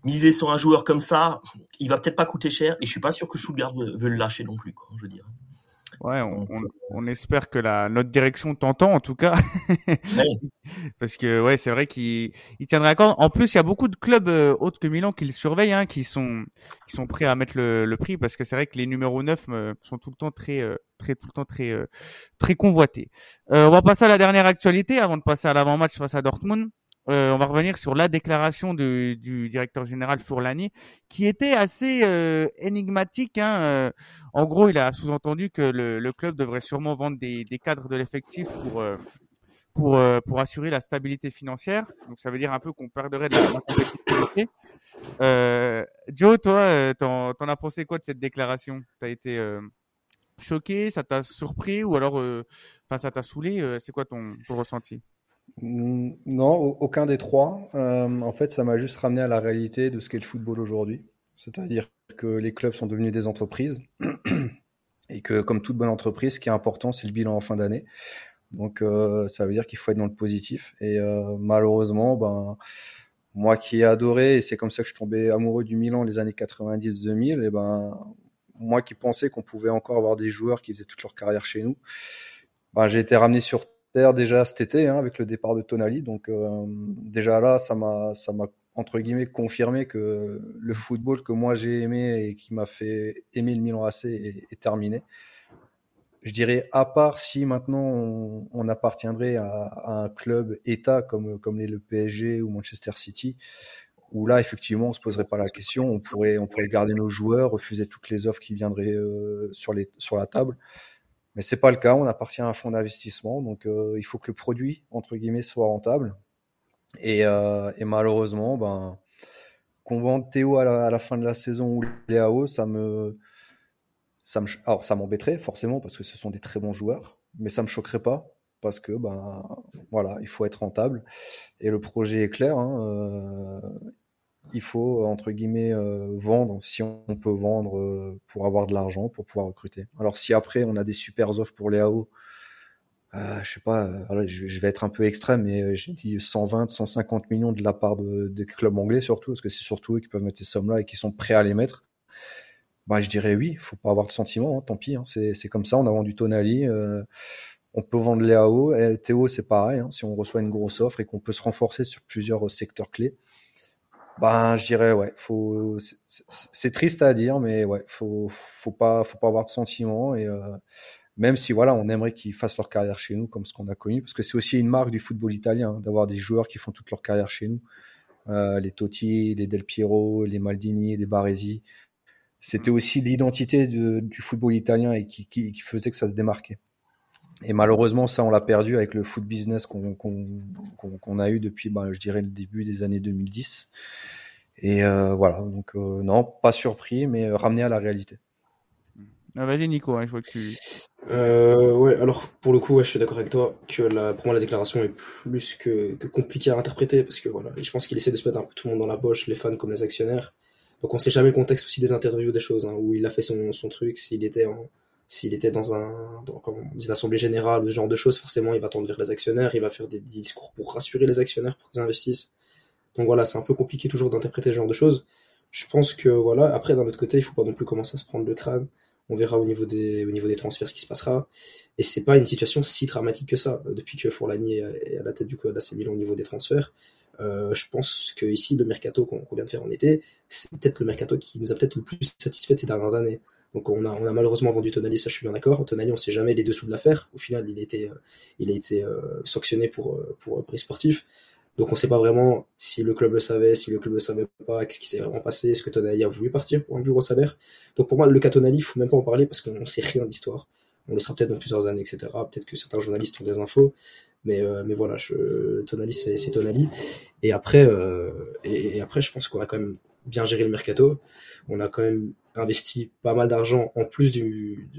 miser sur un joueur comme ça, il va peut-être pas coûter cher et je suis pas sûr que Stuttgart veut, veut le lâcher non plus, quoi, je veux dire. Ouais, on, on, on, espère que la notre direction t'entend en tout cas, oui. parce que ouais, c'est vrai qu'il il tiendrait à compte. En plus, il y a beaucoup de clubs euh, autres que Milan qui le surveillent, hein, qui sont qui sont prêts à mettre le, le prix, parce que c'est vrai que les numéros 9 euh, sont tout le temps très euh, très tout le temps très euh, très convoités. on va passer à la dernière actualité avant de passer à l'avant-match face à Dortmund. Euh, on va revenir sur la déclaration du directeur général Fourlani, qui était assez euh, énigmatique. Hein. Euh, en gros, il a sous-entendu que le, le, club devrait sûrement vendre des, des cadres de l'effectif pour pour pour assurer la stabilité financière. Donc, ça veut dire un peu qu'on perdrait de la, compétitivité. Joe, toi, t'en as pensé quoi de cette déclaration? T'as été choqué, ça t'a surpris? Ou alors, enfin, ça t'a saoulé? C'est quoi ton, ton ressenti? Non, aucun des trois. Euh, en fait, ça m'a juste ramené à la réalité de ce qu'est le football aujourd'hui. C'est-à-dire que les clubs sont devenus des entreprises et que, comme toute bonne entreprise, ce qui est important, c'est le bilan en fin d'année. Donc, euh, ça veut dire qu'il faut être dans le positif. Et euh, malheureusement, ben, moi qui ai adoré, et c'est comme ça que je suis tombé amoureux du Milan les années 90-2000, et ben, moi qui pensais qu'on pouvait encore avoir des joueurs qui faisaient toute leur carrière chez nous, ben, j'ai été ramené sur terre déjà cet été hein, avec le départ de Tonali. Donc euh, déjà là, ça m'a, ça m'a entre guillemets confirmé que le football que moi j'ai aimé et qui m'a fait aimer le Milan AC est, terminé. Je dirais à part si maintenant on, appartiendrait à, un club État comme comme le PSG ou Manchester City, où là effectivement on se poserait pas la question, on pourrait on pourrait garder nos joueurs, refuser toutes les offres qui viendraient euh, sur les sur la table. Mais c'est pas le cas. On appartient à un fonds d'investissement, donc euh, il faut que le produit entre guillemets soit rentable. Et, euh, et malheureusement, ben qu'on vende Théo à la, fin de la saison ou Léao, ça me ça me alors ça m'embêterait forcément parce que ce sont des très bons joueurs, mais ça me choquerait pas parce que ben voilà, il faut être rentable et le projet est clair. Hein, euh, il faut entre guillemets euh, vendre si on peut vendre euh, pour avoir de l'argent pour pouvoir recruter. Alors si après on a des super offres pour les AO, euh, je sais pas, je, vais être un peu extrême, mais j'ai dit 120, 150 millions de la part de, des clubs anglais surtout, parce que c'est surtout eux qui peuvent mettre ces sommes-là et qui sont prêts à les mettre. Bah, je dirais oui, faut pas avoir de sentiment, hein, tant pis, hein, c'est comme ça, on a vendu Tonali, on peut vendre les AO, et Théo c'est pareil, hein, si on reçoit une grosse offre et qu'on peut se renforcer sur plusieurs secteurs clés, ben, je dirais, ouais, faut, c'est triste à dire, mais ouais, faut, faut pas, faut pas avoir de sentiments et euh, même si voilà, on aimerait qu'ils fassent leur carrière chez nous, comme ce qu'on a connu, parce que c'est aussi une marque du football italien hein, d'avoir des joueurs qui font toute leur carrière chez nous. Euh, les Totti, les Del Piero, les Maldini, les Baresi. C'était aussi l'identité du football italien et qui, qui, qui faisait que ça se démarquait. Et malheureusement, ça, on l'a perdu avec le foot business qu'on a eu depuis, ben, je dirais, le début des années 2010. Et euh, voilà, donc euh, non, pas surpris, mais ramené à la réalité. Ah, Vas-y Nico, hein, je vois que tu... Euh, ouais, alors pour le coup, ouais, je suis d'accord avec toi que la, pour moi la déclaration est plus que, que compliquée à interpréter parce que voilà, je pense qu'il essaie de se mettre un peu tout le monde dans la poche, les fans comme les actionnaires. Donc on sait jamais le contexte aussi des interviews, des choses, hein, où il a fait son, son truc, s'il était en, s'il était dans un dans, une assemblée générale ou ce genre de choses, forcément il va tendre vers les actionnaires, il va faire des discours pour rassurer les actionnaires pour qu'ils investissent. Donc voilà, c'est un peu compliqué toujours d'interpréter ce genre de choses. Je pense que voilà, après d'un autre côté, il faut pas non plus commencer à se prendre le crâne. On verra au niveau des au niveau des transferts ce qui se passera. Et c'est pas une situation si dramatique que ça depuis que Fourlani est à la tête du coup d'AC Milan au niveau des transferts. Euh, je pense que ici le mercato qu'on vient de faire en été, c'est peut-être le mercato qui nous a peut-être le plus satisfait ces dernières années. Donc on a, malheureusement vendu Tonali, ça je suis bien d'accord. Tonali, on sait jamais les dessous de l'affaire. Au final, il a été, euh, euh, sanctionné pour, euh, prix sportif. Donc on sait pas vraiment si le club le savait, si le club le savait pas, qu'est-ce qui s'est vraiment passé, est-ce que Tonali a voulu partir pour un plus gros salaire. Donc pour moi, le cas Tonali, il faut même pas en parler parce qu'on sait rien d'histoire. On le sera peut-être dans plusieurs années, etc. Peut-être que certains journalistes ont des infos. Mais, mais voilà, je, Tonali, c'est Tonali. Et après, et, et, après, je pense qu'on a quand même bien géré le mercato. On a quand même investi pas mal d'argent en plus du,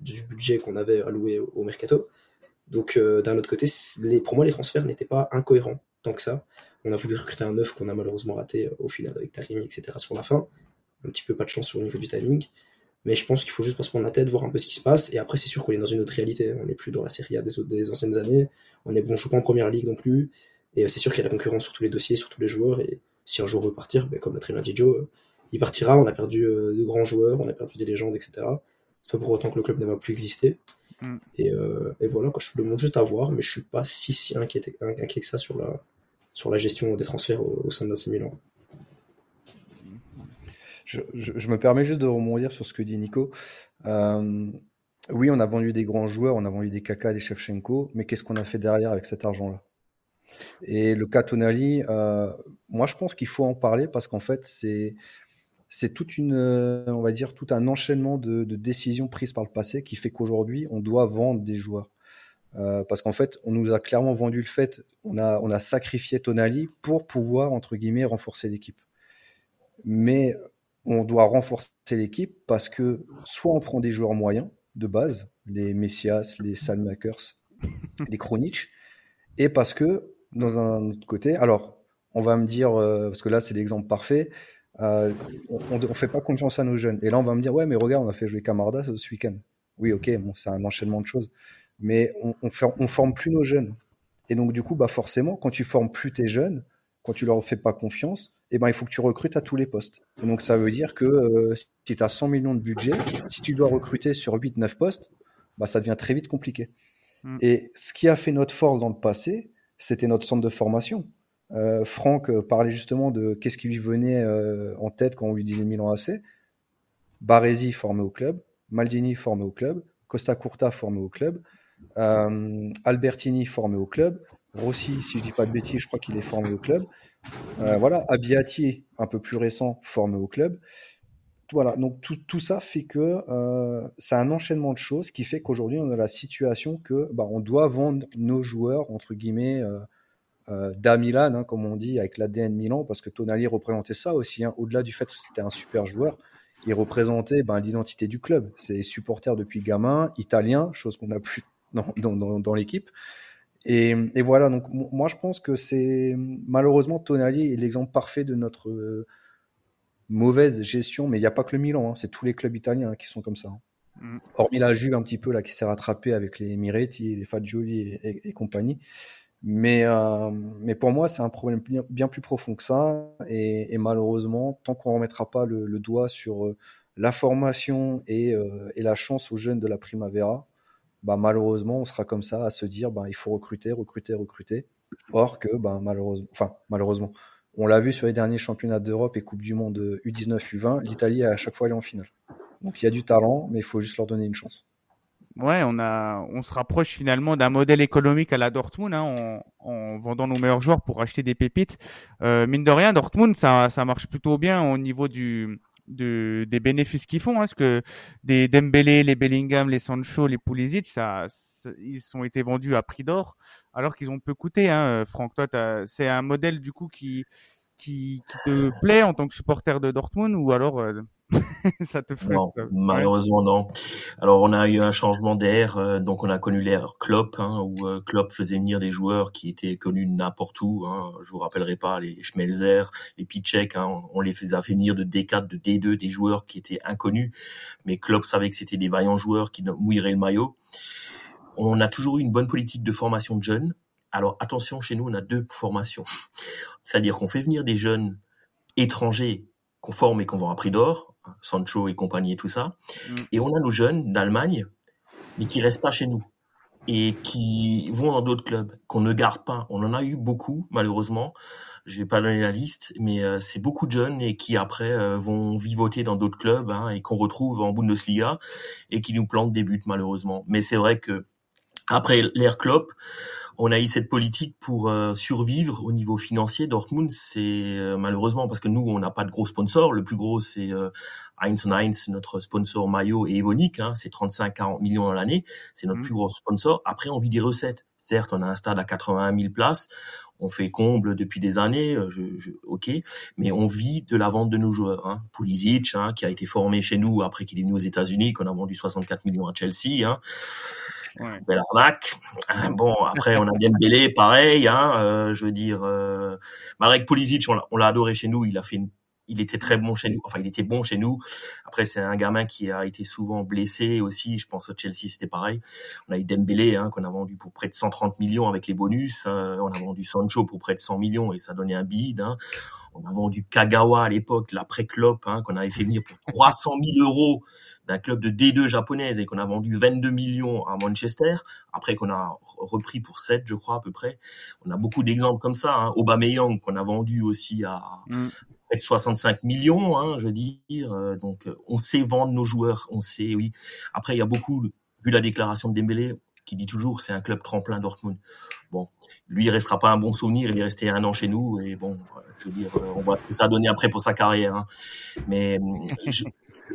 du, budget qu'on avait alloué au, mercato. Donc euh, d'un autre côté, pour moi les transferts n'étaient pas incohérents tant que ça. On a voulu recruter un neuf qu'on a malheureusement raté euh, au final avec Tarim, etc. sur la fin. Un petit peu pas de chance au niveau du timing. Mais je pense qu'il faut juste pas se prendre la tête, voir un peu ce qui se passe. Et après, c'est sûr qu'on est dans une autre réalité. On n'est plus dans la série A des, anciennes années. On est joue pas en première ligue non plus. Et euh, c'est sûr qu'il y a la concurrence sur tous les dossiers, sur tous les joueurs. Si un jour veut partir, ben, comme l'a très bien dit Joe, il partira. On a perdu euh, de grands joueurs, on a perdu des légendes, etc. C'est pas pour autant que le club ne va plus exister. Mm. Euh, et, voilà, quoi, je le montre juste à voir, mais je suis pas si, si inquiet, inquiet que ça sur la, sur la gestion des transferts au, sein d'AC Milan. Je, je, me permets juste de rebondir sur ce que dit Nico. Euh, oui, on a vendu des grands joueurs, on a vendu des Kaka, des Shevchenko, mais qu'est-ce qu'on a fait derrière avec cet argent-là? Et le cas Tonali, moi je pense qu'il faut en parler parce qu'en fait, c'est c'est toute une, euh, on va dire, tout un enchaînement de, décisions prises par le passé qui fait qu'aujourd'hui, on doit vendre des joueurs. Euh, parce qu'en fait, on nous a clairement vendu le fait, on a, on a sacrifié Tonali pour pouvoir, entre guillemets, renforcer l'équipe. Mais on doit renforcer l'équipe parce que soit on prend des joueurs moyens de base, les Messias, les Salmakers, les Kronich, et parce que, dans un autre côté, alors, on va me dire, euh, parce que là, c'est l'exemple parfait, euh, on ne fait pas confiance à nos jeunes. Et là, on va me dire, ouais, mais regarde, on a fait jouer Camarda ce week-end. Oui, ok, bon, c'est un enchaînement de choses. Mais on, on forme plus nos jeunes. Et donc, du coup, bah, forcément, quand tu formes plus tes jeunes, quand tu leur fais pas confiance, eh ben, il faut que tu recrutes à tous les postes. Et donc, ça veut dire que euh, si tu as 100 millions de budget, si tu dois recruter sur 8-9 postes, bah, ça devient très vite compliqué. Mm. Et ce qui a fait notre force dans le passé, c'était notre centre de formation. Euh, Franck euh, parlait justement de qu'est-ce qui lui venait euh, en tête quand on lui disait Milan AC. Baresi formé au club, Maldini formé au club, Costa Curta formé au club, Albertini formé au club, Rossi, si je dis pas de bêtises, je crois qu'il est formé au club. Voilà, Abiati, un peu plus récent, formé au club. Voilà, donc tout, tout ça fait que euh, c'est un enchaînement de choses qui fait qu'aujourd'hui on a la situation que bah, on doit vendre nos joueurs entre guillemets euh, euh d'Amilan, hein, comme on dit, avec l'ADN Milan, parce que Tonali représentait ça aussi. Hein, Au-delà du fait que c'était un super joueur, il représentait ben, l'identité du club. C'est supporter depuis gamin, italien, chose qu'on n'a plus dans, dans l'équipe. Et, et, voilà, donc moi je pense que c'est malheureusement Tonali est l'exemple parfait de notre euh, mauvaise gestion, mais il n'y a pas que le Milan, hein, c'est tous les clubs italiens hein, qui sont comme ça. Hein. Mm. Hormis la Juve un petit peu là qui s'est rattrapée avec les Miretti, les Fagioli et, et, et compagnie. Mais, euh, mais pour moi, c'est un problème bien, bien, plus profond que ça. Et, et malheureusement, tant qu'on ne remettra pas le, le, doigt sur euh, la formation et, euh, et, la chance aux jeunes de la Primavera, bah, malheureusement, on sera comme ça à se dire bah, il faut recruter, recruter, recruter. Or que, bah, malheureusement, enfin, malheureusement, on l'a vu sur les derniers championnats d'Europe et Coupe du Monde U19, U20, l'Italie à chaque fois allée en finale. Donc il y a du talent, mais il faut juste leur donner une chance. Ouais, on a, on se rapproche finalement d'un modèle économique à la Dortmund, hein, en, en, vendant nos meilleurs joueurs pour acheter des pépites. Euh, mine de rien, Dortmund, ça, ça marche plutôt bien au niveau du, de, des bénéfices qu'ils font, hein, parce que des Dembélé, les Bellingham, les Sancho, les Pulisic, ça, ils ont été vendus à prix d'or, alors qu'ils ont peu coûté. Hein, Franck, toi, c'est un modèle du coup qui, qui, qui, te plaît en tant que supporter de Dortmund, ou alors euh, ça te frustre non, Malheureusement non. Alors on a eu un changement d'air, euh, donc on a connu l'ère Klopp, hein, où euh, Klopp faisait venir des joueurs qui étaient connus n'importe où. Hein. Je vous rappellerai pas les Schmelzer, les Pichek, hein, on les faisait venir de D4, de D2, des joueurs qui étaient inconnus, mais Klopp savait que c'était des vaillants joueurs qui mouilleraient le maillot. On a toujours eu une bonne politique de formation de jeunes. Alors attention, chez nous on a deux formations, c'est-à-dire qu'on fait venir des jeunes étrangers qu'on forme et qu'on vend à prix d'or, Sancho et compagnie et tout ça. Mm. Et on a nos jeunes d'Allemagne, mais qui restent pas chez nous et qui vont dans d'autres clubs qu'on ne garde pas. On en a eu beaucoup, malheureusement. Je vais pas donner la liste, mais euh, c'est beaucoup de jeunes et qui après euh, vont vivoter dans d'autres clubs hein, et qu'on retrouve en Bundesliga et qui nous plantent des buts malheureusement. Mais c'est vrai que après l'ère Klopp, on a eu cette politique pour euh, survivre au niveau financier. Dortmund, c'est euh, malheureusement parce que nous, on n'a pas de gros sponsors. Le plus gros, c'est euh, Heinz Heinz, notre sponsor maillot et Evonik. Hein, c'est 35-40 millions dans l'année. C'est notre mmh. plus gros sponsor. Après, on vit des recettes. Certes, on a un stade à 81 000 places. On fait comble depuis des années, je, je, ok, mais on vit de la vente de nos joueurs. Hein. Pulisic, hein, qui a été formé chez nous après qu'il est venu aux États-Unis, qu'on a vendu 64 millions à Chelsea. Hein. Ouais. Belle arnaque. Bon, après, on a bien Bélé, pareil. Hein, euh, je veux dire, euh, Marek Pulisic, on l'a adoré chez nous. Il a fait une il était très bon chez nous. Enfin, il était bon chez nous. Après, c'est un gamin qui a été souvent blessé aussi. Je pense au Chelsea, c'était pareil. On a eu Dembélé, hein, qu'on a vendu pour près de 130 millions avec les bonus. Hein. On a vendu Sancho pour près de 100 millions et ça donnait un bid. Hein. On a vendu Kagawa à l'époque, l'après-clop, hein, qu'on avait fait venir pour 300 000 euros d'un club de D2 japonaise et qu'on a vendu 22 millions à Manchester, après qu'on a repris pour 7, je crois, à peu près. On a beaucoup d'exemples comme ça. Hein. Aubameyang, qu'on a vendu aussi à mm. Près de 65 millions, hein, je veux dire. Euh, donc, on sait vendre nos joueurs, on sait, oui. Après, il y a beaucoup, vu la déclaration de Dembélé, qui dit toujours c'est un club tremplin Dortmund. Bon, lui il restera pas un bon souvenir, il est resté un an chez nous et bon, je veux dire, on voit ce que ça a donné après pour sa carrière. Hein. Mais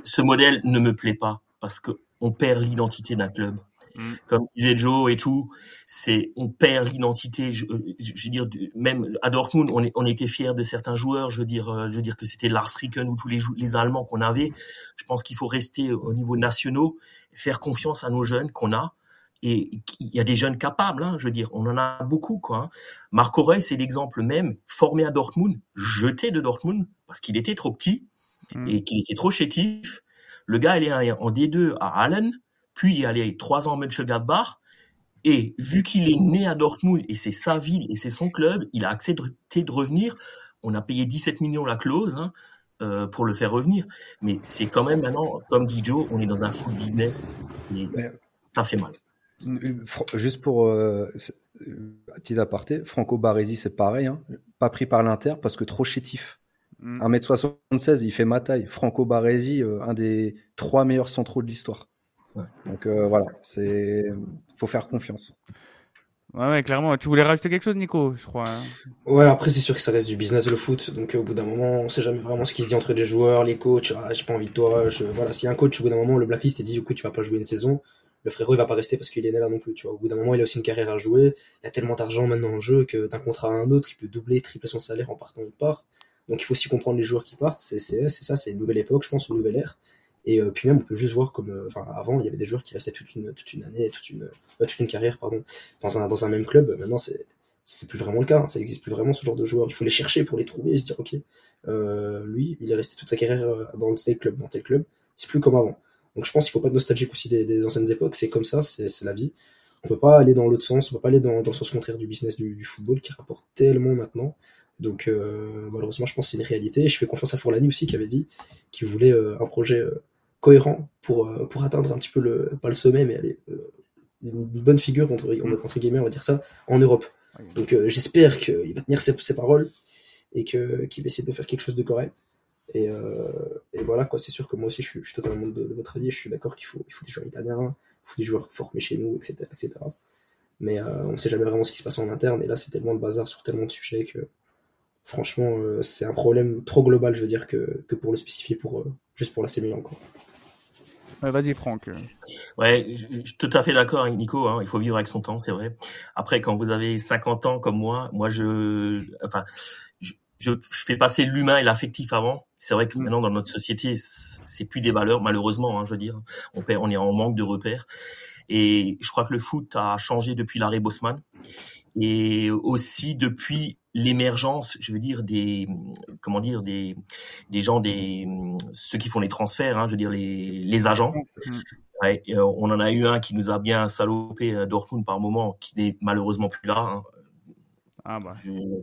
ce modèle ne me plaît pas parce que on perd l'identité d'un club. Mm. Comme disait Joe et tout, c'est on perd l'identité. Je, je, veux dire, même à Dortmund, on, était fiers de certains joueurs. Je veux dire, euh, je veux dire que c'était Lars Ricken ou tous les, les Allemands qu'on avait. Je pense qu'il faut rester au niveau nationaux, faire confiance à nos jeunes qu'on a. Et il y a des jeunes capables, hein, je veux dire, on en a beaucoup, quoi. Hein. Marc Aurel, c'est l'exemple même, formé à Dortmund, jeté de Dortmund parce qu'il était trop petit Mm. et qu'il était trop chétif. Le gars, il est en D2 à Allen, puis il est allé trois ans à Mönchengladbach, Et vu qu'il est né à Dortmund et c'est sa ville et c'est son club, il a accepté de revenir. On a payé 17 millions la clause hein, euh, pour le faire revenir. Mais c'est quand même maintenant, comme dit Joe, on est dans un full business et ça fait mal. Juste pour euh, petit aparté, Franco Baresi c'est pareil, hein. pas pris par l'Inter parce que trop chétif. 1m76, mm. il fait ma taille. Franco Baresi, euh, un des trois meilleurs centraux de l'histoire. Donc euh, voilà, c'est faut faire confiance. Ouais, ouais, clairement. Tu voulais rajouter quelque chose, Nico, je crois. Hein? Ouais, après, c'est sûr que ça reste du business, le foot. Donc, au bout d'un moment, on sait jamais vraiment ce qui se dit entre les joueurs, les coachs. Ah, j'ai pas envie de toi. Voilà, si un coach, au bout d'un moment, le blacklist et dit, coup tu vas pas jouer une saison, le frérot, il va pas rester parce qu'il est né là non plus. Tu vois, au bout d'un moment, il a aussi une carrière à jouer. Il y a tellement d'argent maintenant en jeu que d'un contrat à un autre, il peut doubler, tripler son salaire en partant de part. Donc, il faut aussi comprendre les joueurs qui partent. C'est ça, c'est une nouvelle époque, je pense, une nouvelle ère. Et euh, puis même, on peut juste voir comme, euh, enfin, avant, il y avait des joueurs qui restaient toute une, toute une année, toute une, euh, toute une carrière, pardon, dans un, dans un même club. Maintenant, c'est, c'est plus vraiment le cas. Hein. Ça existe plus vraiment ce genre de joueurs. Il faut les chercher pour les trouver et se dire, ok, lui, il est resté toute sa carrière dans le tel club, dans tel club. C'est plus comme avant. Donc je pense qu'il faut pas être nostalgique aussi des, anciennes époques. C'est comme ça, c'est, la vie. On peut pas aller dans l'autre sens. On peut pas aller dans, dans le sens contraire du business du, du football qui rapporte tellement maintenant. Donc malheureusement, je pense que c'est une réalité. Je fais confiance à Fourlani aussi qui avait dit qu'il voulait un projet cohérent pour, euh, pour atteindre un petit peu le, pas le sommet, mais aller euh, une bonne figure, entre, entre guillemets, on va dire ça, en Europe. Donc euh, j'espère qu'il va tenir ses, ses paroles et que qu'il va essayer de faire quelque chose de correct. Et, et voilà, quoi, c'est sûr que moi aussi, je suis, je suis totalement de, votre avis. Je suis d'accord qu'il faut, il faut des joueurs italiens, il faut des joueurs formés chez nous, etc. etc. Mais on ne sait jamais vraiment ce qui se passe en interne. Et là, c'est tellement de bazar sur tellement de sujets que franchement, c'est un problème trop global, je veux dire, que, que pour le spécifier pour, juste pour la Milan. Quoi. Vas-y, Franck. Ouais, je, suis tout à fait d'accord avec Nico. Hein, il faut vivre avec son temps, c'est vrai. Après, quand vous avez 50 ans comme moi, moi, je, enfin, je, je fais passer l'humain et l'affectif avant. C'est vrai que mm. maintenant dans notre société, c'est plus des valeurs, malheureusement. Hein, je veux dire, on, on est en manque de repères. Et je crois que le foot a changé depuis l'arrêt Bosman et aussi depuis l'émergence, je veux dire des comment dire des des gens des ceux qui font les transferts, hein, je veux dire les les agents. Mm. Ouais, euh, on en a eu un qui nous a bien salopé euh, Dortmund par moment, qui n'est malheureusement plus là. Hein. Ah bah.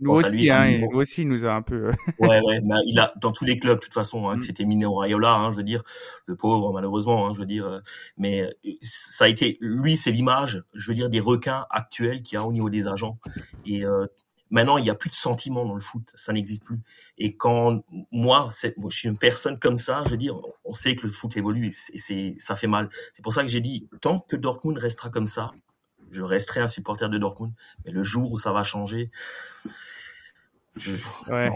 nous aussi, hein, nous aussi, il nous a un peu. Euh, ouais, ouais, mais il a dans tous les clubs, de toute façon, hein, mm. c'était Mino Raiola, hein, je veux dire, le pauvre, malheureusement, hein, je veux dire, mais ça a été, lui, c'est l'image, je veux dire, des requins actuels qu'il y a au niveau des agents. Et euh, Maintenant, il n'y a plus de sentiments dans le foot, ça n'existe plus. Et quand moi, moi, je suis une personne comme ça, je veux dire, on sait que le foot évolue et c'est, ça fait mal. C'est pour ça que j'ai dit, tant que Dortmund restera comme ça, je resterai un supporter de Dortmund. Mais le jour où ça va changer, je... ouais.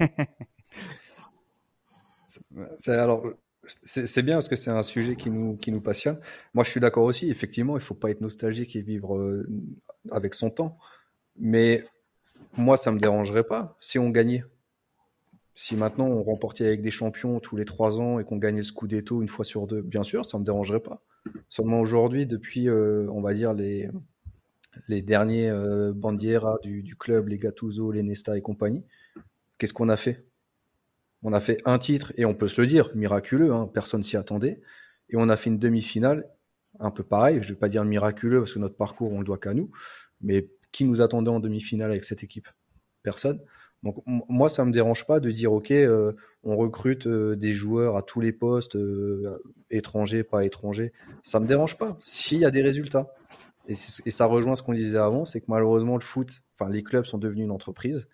c'est alors c'est bien parce que c'est un sujet qui nous qui nous passionne. Moi, je suis d'accord aussi. Effectivement, il faut pas être nostalgique et vivre euh, avec son temps. Mais moi, ça me dérangerait pas si on gagnait. Si maintenant on remportait avec des champions tous les trois ans et qu'on gagnait le Scudetto une fois sur deux, bien sûr, ça me dérangerait pas. Seulement aujourd'hui, depuis, euh, on va dire, les, les derniers euh, bandiera du, club, les Gattuso, les Nesta et compagnie, qu'est-ce qu'on a fait? On a fait un titre, et on peut se le dire, miraculeux, hein, personne s'y attendait, et on a fait une demi-finale, un peu pareil, je vais pas dire miraculeux parce que notre parcours, on le doit qu'à nous, mais qui nous attendait en demi-finale avec cette équipe Personne. Donc moi, ça me dérange pas de dire ok, euh, on recrute euh, des joueurs à tous les postes, euh, étrangers, pas étrangers. Ça me dérange pas s'il y a des résultats. Et, ça rejoint ce qu'on disait avant, c'est que malheureusement le foot, enfin les clubs sont devenus une entreprise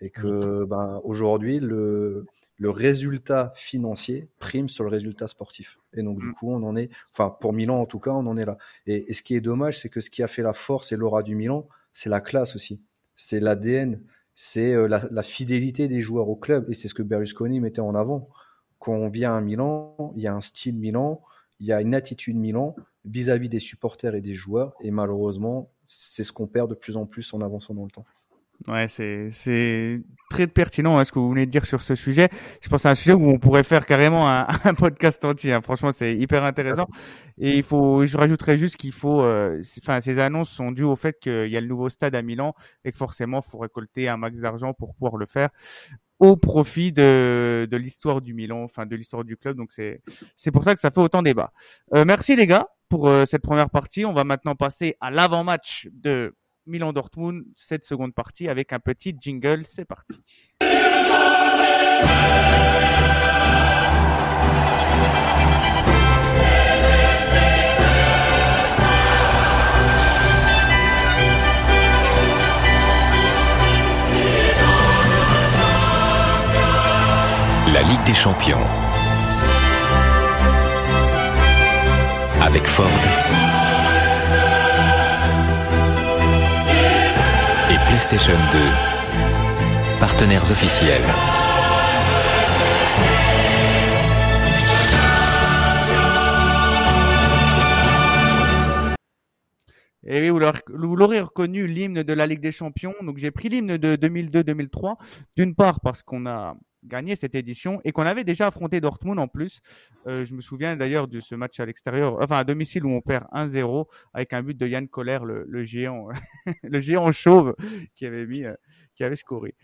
et que ben, aujourd'hui le, le résultat financier prime sur le résultat sportif. Et donc du mm. coup on en est, enfin pour Milan en tout cas, on en est là. Et, et ce qui est dommage, c'est que ce qui a fait la force et l'aura du Milan, c'est la classe aussi, c'est l'ADN c'est euh, la, fidélité des joueurs au club. Et c'est ce que Berlusconi mettait en avant. Quand on vient à Milan, il y a un style Milan, il y a une attitude Milan vis-à-vis des supporters et des joueurs. Et malheureusement, c'est ce qu'on perd de plus en plus en avançant dans le temps. Ouais, c'est c'est très pertinent hein, ce que vous venez de dire sur ce sujet. Je pense à un sujet où on pourrait faire carrément un, un podcast entier. Hein. Franchement, c'est hyper intéressant. Et il faut, je rajouterais juste qu'il faut, euh, enfin, ces annonces sont dues au fait qu'il y a le nouveau stade à Milan et que forcément, il faut récolter un max d'argent pour pouvoir le faire. au profit de, de l'histoire du Milan, enfin de l'histoire du club. Donc c'est c'est pour ça que ça fait autant débat. Euh, merci les gars pour euh, cette première partie. On va maintenant passer à l'avant-match de Milan Dortmund, cette seconde partie avec un petit jingle. C'est parti. La Ligue des Champions. Avec Ford. PlayStation 2. Partenaires officiels. Et oui, vous l'aurez- vous l'aurez reconnu, l'hymne de la Ligue des Champions. Donc j'ai pris l'hymne de 2002-2003, d'une part parce qu'on a gagné cette édition et qu'on avait déjà affronté Dortmund en plus. Euh, je me souviens d'ailleurs de ce match à l'extérieur, enfin à domicile où on perd 1-0 avec un but de Yann Koller, le, le géant, le géant chauve qui avait mis, euh, qui avait scoré.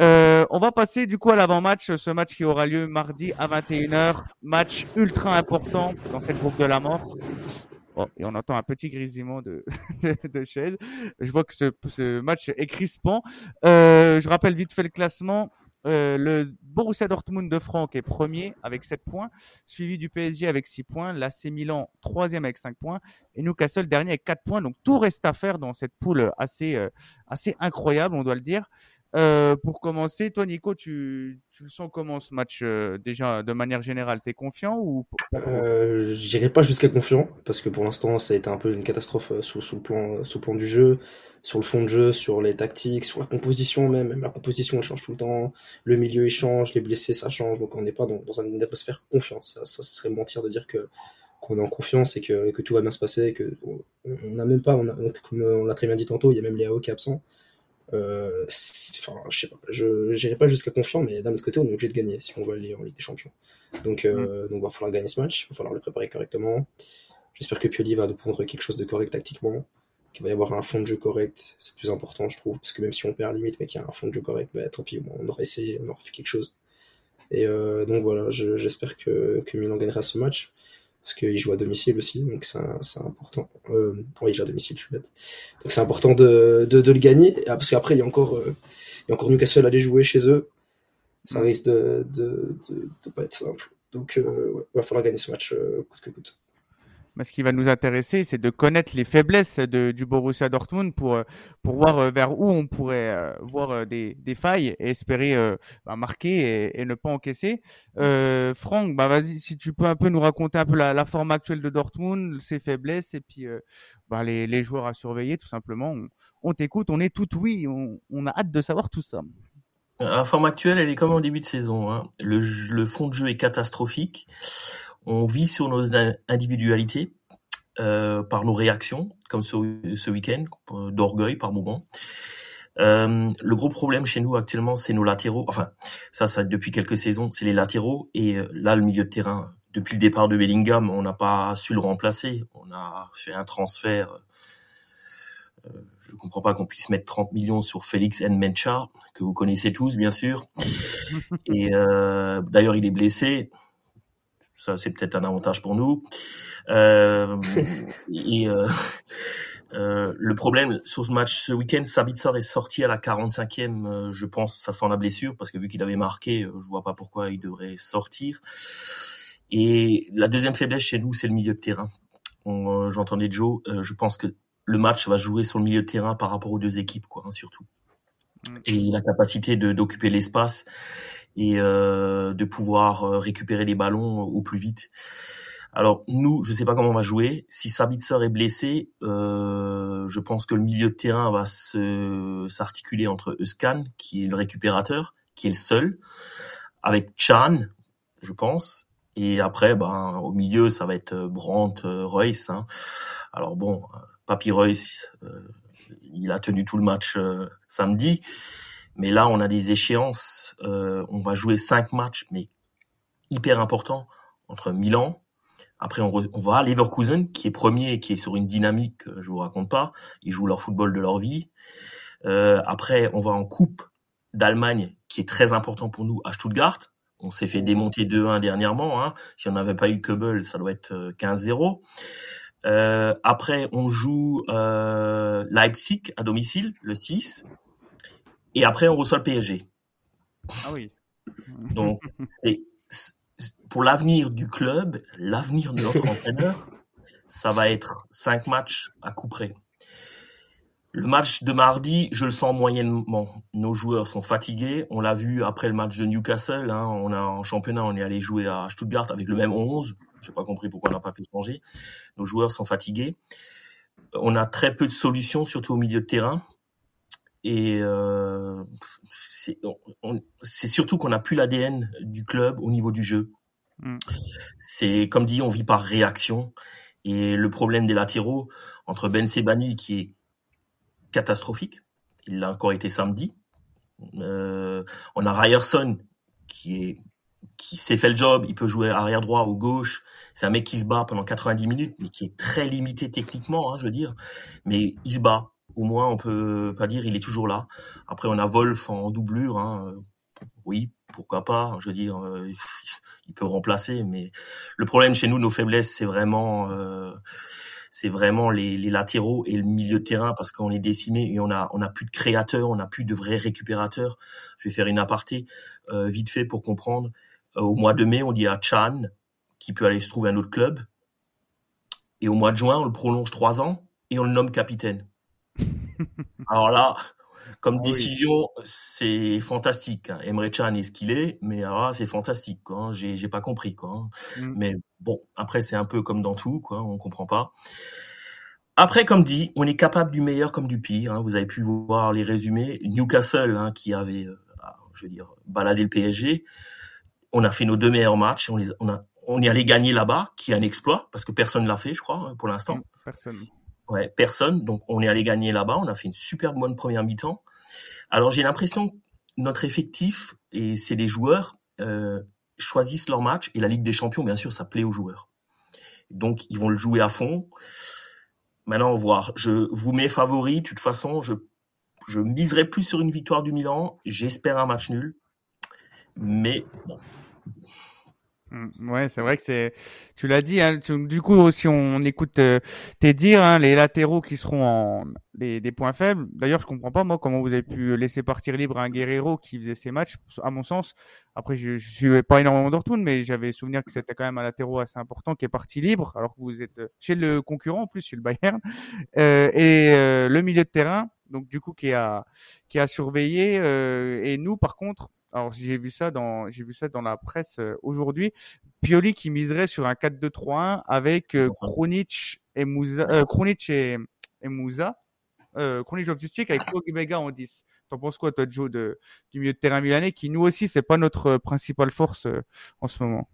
Euh, on va passer du coup à l'avant-match, ce match qui aura lieu mardi à 21h, match ultra important dans cette groupe de la mort. Oh, et on entend un petit grésillement de, de, de chaises. Je vois que ce, ce match est crispant. Euh, je rappelle vite fait le classement. Euh, le Borussia Dortmund de Franck est premier avec 7 points, suivi du PSG avec 6 points, l'AC Milan troisième avec 5 points et Newcastle dernier avec 4 points. Donc tout reste à faire dans cette poule assez, euh, assez incroyable, on doit le dire. Euh, pour commencer, toi Nico, tu, le sens comment ce match euh, déjà de manière générale? T'es confiant ou Euh, J'irai pas jusqu'à confiant parce que pour l'instant ça a été un peu une catastrophe euh, sous, sous le plan sous le plan du jeu, sur le fond de jeu, sur les tactiques, sur la composition même. La composition change tout le temps. Le milieu il change, les blessés ça change. Donc on n'est pas dans, dans une atmosphère confiance. Ça, ça, ça serait mentir de dire que qu'on est en confiance et que, que tout va bien se passer. Et que on n'a même pas, on comme on l'a très bien dit tantôt, il y a même Léao qui est absent. Euh, enfin, je sais pas, je n'irai pas jusqu'à confiant, mais d'un autre côté, on est obligé de gagner si on veut aller en Ligue des Champions. Donc, euh, donc, va falloir gagner ce match, va falloir le préparer correctement. J'espère que Pioli va nous pondre quelque chose de correct tactiquement, qu'il va y avoir un fond de jeu correct. C'est plus important, je trouve, parce que même si on perd limite, mais qu'il y a un fond de jeu correct, bah, tant pis, on aurait essayé, on aurait fait quelque chose. Et euh, donc voilà, je- j'espère que, que Milan gagnera ce match parce qu'il joue à domicile aussi, donc c'est important. Euh, oui, il joue à domicile, je suis bête. Donc c'est important de, de, de le gagner, Ah, parce qu'après il y a encore, euh, il y a encore Newcastle à aller jouer chez eux. Ça risque de, de, de, de pas être simple. Donc euh, ouais, va falloir gagner ce match euh, coûte que coûte. Mais ce qui va nous intéresser, c'est de connaître les faiblesses de, du Borussia Dortmund pour, euh, pour voir euh, vers où on pourrait euh, voir des, des failles et espérer bah, marquer et, et ne pas encaisser. Euh, Franck, bah vas-y, si tu peux un peu nous raconter un peu la, la forme actuelle de Dortmund, ses faiblesses et puis euh, bah, les, les joueurs à surveiller tout simplement. On, on t'écoute, on est tout oui, on, on a hâte de savoir tout ça. La forme actuelle, elle est comme en début de saison. Hein. Le, le fond de jeu est catastrophique. On vit sur nos individualités, euh, par nos réactions, comme ce, ce week-end, euh, d'orgueil par moment. Euh, le gros problème chez nous actuellement, c'est nos latéraux. Enfin, ça, ça depuis quelques saisons, c'est les latéraux. Et euh, là, le milieu de terrain, depuis le départ de Bellingham, on n'a pas su le remplacer. On a fait un transfert. Euh, je comprends pas qu'on puisse mettre 30 millions sur Félix Nmencha, que vous connaissez tous, bien sûr. Et euh, d'ailleurs, il est blessé. Ça, c'est peut-être un avantage pour nous. Euh, et euh, euh, le problème sur ce match ce week-end, Sabitzer est sorti à la 45e, euh, je pense, ça sent la blessure, parce que vu qu'il avait marqué, euh, je vois pas pourquoi il devrait sortir. Et la deuxième faiblesse chez nous, c'est le milieu de terrain. J'entendais Joe, je pense que le match va jouer sur le milieu de terrain par rapport aux deux équipes, quoi, hein, surtout. Et la capacité de d'occuper l'espace et euh, de pouvoir euh, récupérer les ballons au plus vite. Alors nous, je sais pas comment on va jouer. Si Sabitzer est blessé, euh, je pense que le milieu de terrain va se s'articuler entre Euskan, qui est le récupérateur, qui est le seul, avec Chan, je pense, et après, ben au milieu, ça va être Brandt, euh, Royce. Hein. Alors bon, Papy Royce, euh, il a tenu tout le match euh, samedi, mais là on a des échéances. Euh, on va jouer cinq matchs, mais hyper importants entre Milan. Après, on, va à Leverkusen, qui est premier, qui est sur une dynamique, je vous raconte pas. Ils jouent leur football de leur vie. Euh, après, on va en coupe d'Allemagne qui est très important pour nous à Stuttgart. On s'est fait démonter 2-1 dernièrement. Hein. Si on n'avait pas eu Kebel, ça doit être 15-0. Euh, après, on joue euh, Leipzig à domicile, le 6. Et après, on reçoit le PSG. Ah oui. Donc, pour l'avenir du club, l'avenir de notre entraîneur, ça va être cinq matchs à coup près. Le match de mardi, je le sens moyennement. Nos joueurs sont fatigués. On l'a vu après le match de Newcastle. Hein. on a en championnat, on est allé jouer à Stuttgart avec le même 11. J'ai pas compris pourquoi on n'a pas fait changer. Nos joueurs sont fatigués. On a très peu de solutions, surtout au milieu de terrain. Et euh, c'est surtout qu'on n'a plus l'ADN du club au niveau du jeu. Mm. C'est comme dit, on vit par réaction. Et le problème des latéraux entre Ben Sebani qui est catastrophique, il l'a encore été samedi. Euh, on a Ryerson qui est qui s'est fait le job, il peut jouer arrière droit ou gauche. C'est un mec qui se bat pendant 90 minutes, mais qui est très limité techniquement, hein, je veux dire. Mais il se bat. Au moins, on peut pas dire il est toujours là. Après, on a Wolf en doublure. Hein. Oui, pourquoi pas. Je veux dire, euh, il peut remplacer. Mais le problème chez nous, nos faiblesses, c'est vraiment, euh, c'est vraiment les, les, latéraux et le milieu de terrain parce qu'on est décimé et on a, on a plus de créateurs, on a plus de vrais récupérateurs. Je vais faire une aparté euh, vite fait pour comprendre. Euh, au mois de mai, on dit à Chan qui peut aller se trouver un autre club. Et au mois de juin, on le prolonge trois ans et on le nomme capitaine. Alors là, comme ah décision, c'est fantastique. Hein. Emre Can est ce qu'il est, mais c'est fantastique. Quoi. Hein. J'ai, j'ai pas compris. Quoi. Hein. Mm. Mais bon, après c'est un peu comme dans tout, quoi. On comprend pas. Après, comme dit, on est capable du meilleur comme du pire. Vous avez pu voir les résumés. Newcastle, qui avait, euh, je veux dire, baladé le PSG. On a fait nos deux meilleurs matchs. On, les, on, a, on est allé gagner là-bas, qui est un exploit parce que personne l'a fait, je crois, pour l'instant. Mm, personne. Ouais, personne. Donc on est allé gagner là-bas. On a fait une super bonne première mi-temps. Alors j'ai l'impression que notre effectif et c'est des joueurs euh, choisissent leur match et la Ligue des Champions, bien sûr, ça plaît aux joueurs. Donc ils vont le jouer à fond. Maintenant, on va voir. Je vous mets favori. De toute façon, je je miserai plus sur une victoire du Milan. J'espère un match nul. Mais bon, ouais, c'est vrai que c'est. Tu l'as dit. Hein, du coup, si on, écoute euh, tes dires, hein, les latéraux qui seront les, des points faibles. D'ailleurs, je comprends pas moi comment vous avez pu laisser partir libre un Guerrero qui faisait ses matchs. À mon sens, après, je, je suis pas énormément Dortmund, mais j'avais souvenir que c'était quand même un latéraux assez important qui est parti libre, alors que vous êtes chez le concurrent en plus, chez le Bayern, euh, et euh, le milieu de terrain. Donc du coup, qui a qui a surveillé. et nous, par contre, alors j'ai vu ça dans j'ai vu ça dans la presse euh, aujourd'hui. Pioli qui miserait sur un 4-2-3-1 avec euh, Kronic et Moussa, euh, Kronic et, et Moussa, euh, Kronic avec Pogba en 10. T'en penses quoi toi Joe de du milieu de terrain milanais qui nous aussi c'est pas notre principale force en ce moment?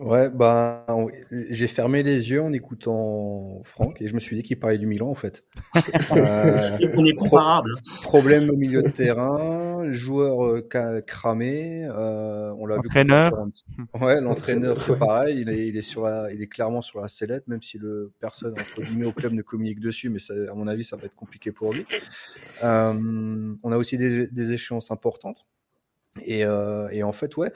Ouais, bah, j'ai fermé les yeux en écoutant Franck et je me suis dit qu'il parlait du Milan en fait. euh, on est comparable. problème au milieu de terrain, joueur euh, cramé, euh, on l'a vu. L'entraîneur. Ouais, l'entraîneur c'est pareil, il est, il est sur la, il est clairement sur la sellette, même si le personne entre guillemets au club ne communique dessus, mais ça, à mon avis ça va être compliqué pour lui. Euh, on a aussi des, des échéances importantes et, euh, et en fait ouais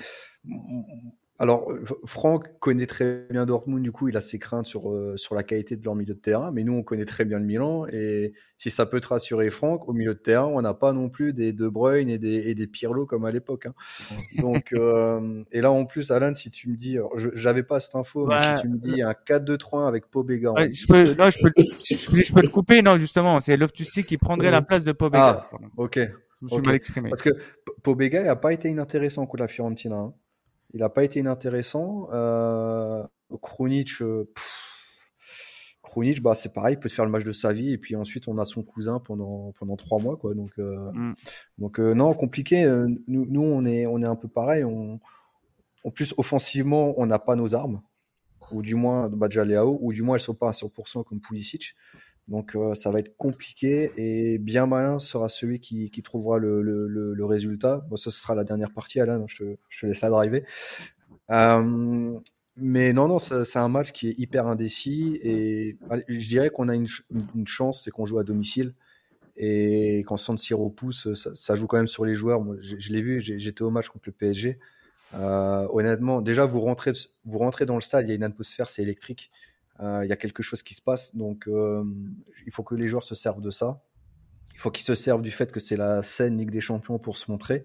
alors, Franck connaît très bien Dortmund, du coup, il a ses craintes sur, euh, sur la qualité de leur milieu de terrain, mais nous, on connaît très bien le Milan, et si ça peut te rassurer, Franck, au milieu de terrain, on n'a pas non plus des De Bruyne et des, et des Pirlo comme à l'époque. Hein. Donc, euh, et là, en plus, Alan, si tu me dis, j'avais pas cette info, mais si tu me dis un 4-2-3 avec Pobega. Ouais, je, peux, non, je, peux, je, peux te couper, non, justement, c'est loftus qui prendrait la place de Pobega. Ah, ok. Je me suis mal exprimé. Parce que Pobega n'a pas été inintéressant contre la Fiorentina. Hein. Il n'a pas été inintéressant. Euh, Krunic, euh, bah, c'est pareil, il peut te faire le match de sa vie et puis ensuite on a son cousin pendant pendant trois mois quoi. Donc euh, mm. donc euh, non compliqué. Nous, nous on est on est un peu pareil. On, en plus offensivement on n'a pas nos armes ou du moins Badjaleao ou du moins elles sont pas à 100% comme Pulisic. Donc euh, ça va être compliqué et bien malin sera celui qui, trouvera le, résultat. Bon, ça ce sera la dernière partie, Alain, je, te laisse la driver. Euh, mais non, non, c'est un match qui est hyper indécis et je dirais qu'on a une, chance, c'est qu'on joue à domicile Et quand San Siro pousse, ça, ça, joue quand même sur les joueurs. Moi, je, je l'ai vu, j'étais au match contre le PSG. Euh, honnêtement, déjà, vous rentrez, vous rentrez dans le stade, il y a une atmosphère, c'est électrique. Euh, il y a quelque chose qui se passe. Donc, euh, il faut que les joueurs se servent de ça. Il faut qu'ils se servent du fait que c'est la scène Ligue des Champions pour se montrer.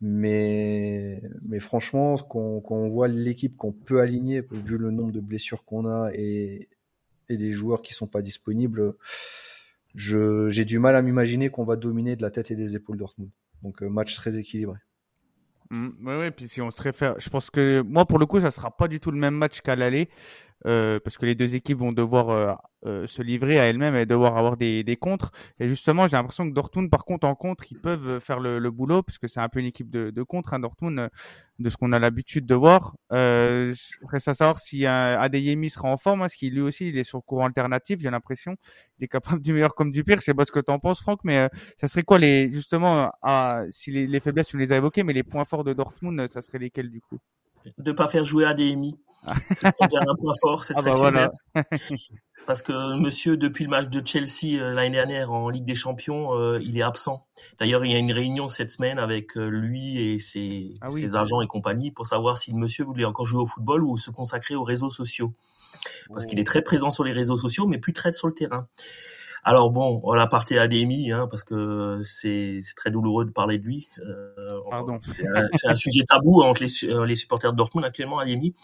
Mais, franchement, quand, on voit l'équipe qu'on peut aligner, vu le nombre de blessures qu'on a et, les joueurs qui sont pas disponibles, j'ai du mal à m'imaginer qu'on va dominer de la tête et des épaules Dortmund. Donc, match très équilibré. Mmh, oui, ouais, puis si on se réfère, je pense que moi pour le coup, ça sera pas du tout le même match qu'à l'aller. Euh, parce que les deux équipes vont devoir euh, euh, se livrer à elles-mêmes et devoir avoir des, des contres. Et justement, j'ai l'impression que Dortmund, par contre, en contre, ils peuvent faire le, le boulot, puisque c'est un peu une équipe de, de contre, hein, Dortmund, de ce qu'on a l'habitude de voir. Euh, je voudrais savoir si un Adeyemi sera en forme, parce qu'il lui aussi, il est sur courant alternatif, j'ai l'impression. Il est capable du meilleur comme du pire. Je sais pas ce que tu en penses, Franck, mais ça serait quoi les, justement, à, si les, les faiblesses, tu les as évoquées, mais les points forts de Dortmund, ça serait lesquels du coup? De pas faire jouer Adeyemi. Ce serait déjà un point fort, ce serait ah bah. Voilà. Parce que monsieur, depuis le match de Chelsea euh, l'année dernière en Ligue des Champions, euh, il est absent. D'ailleurs, il y a une réunion cette semaine avec euh, lui et ses, ah oui. ses, agents et compagnie pour savoir si le monsieur voulait encore jouer au football ou se consacrer aux réseaux sociaux. Parce oh. qu'il est très présent sur les réseaux sociaux, mais plus très sur le terrain. Alors bon, on l'a parté à Demi, hein, parce que c'est très douloureux de parler de lui. Euh, Pardon. C'est un, un, sujet tabou entre les, les supporters de Dortmund actuellement à Demi.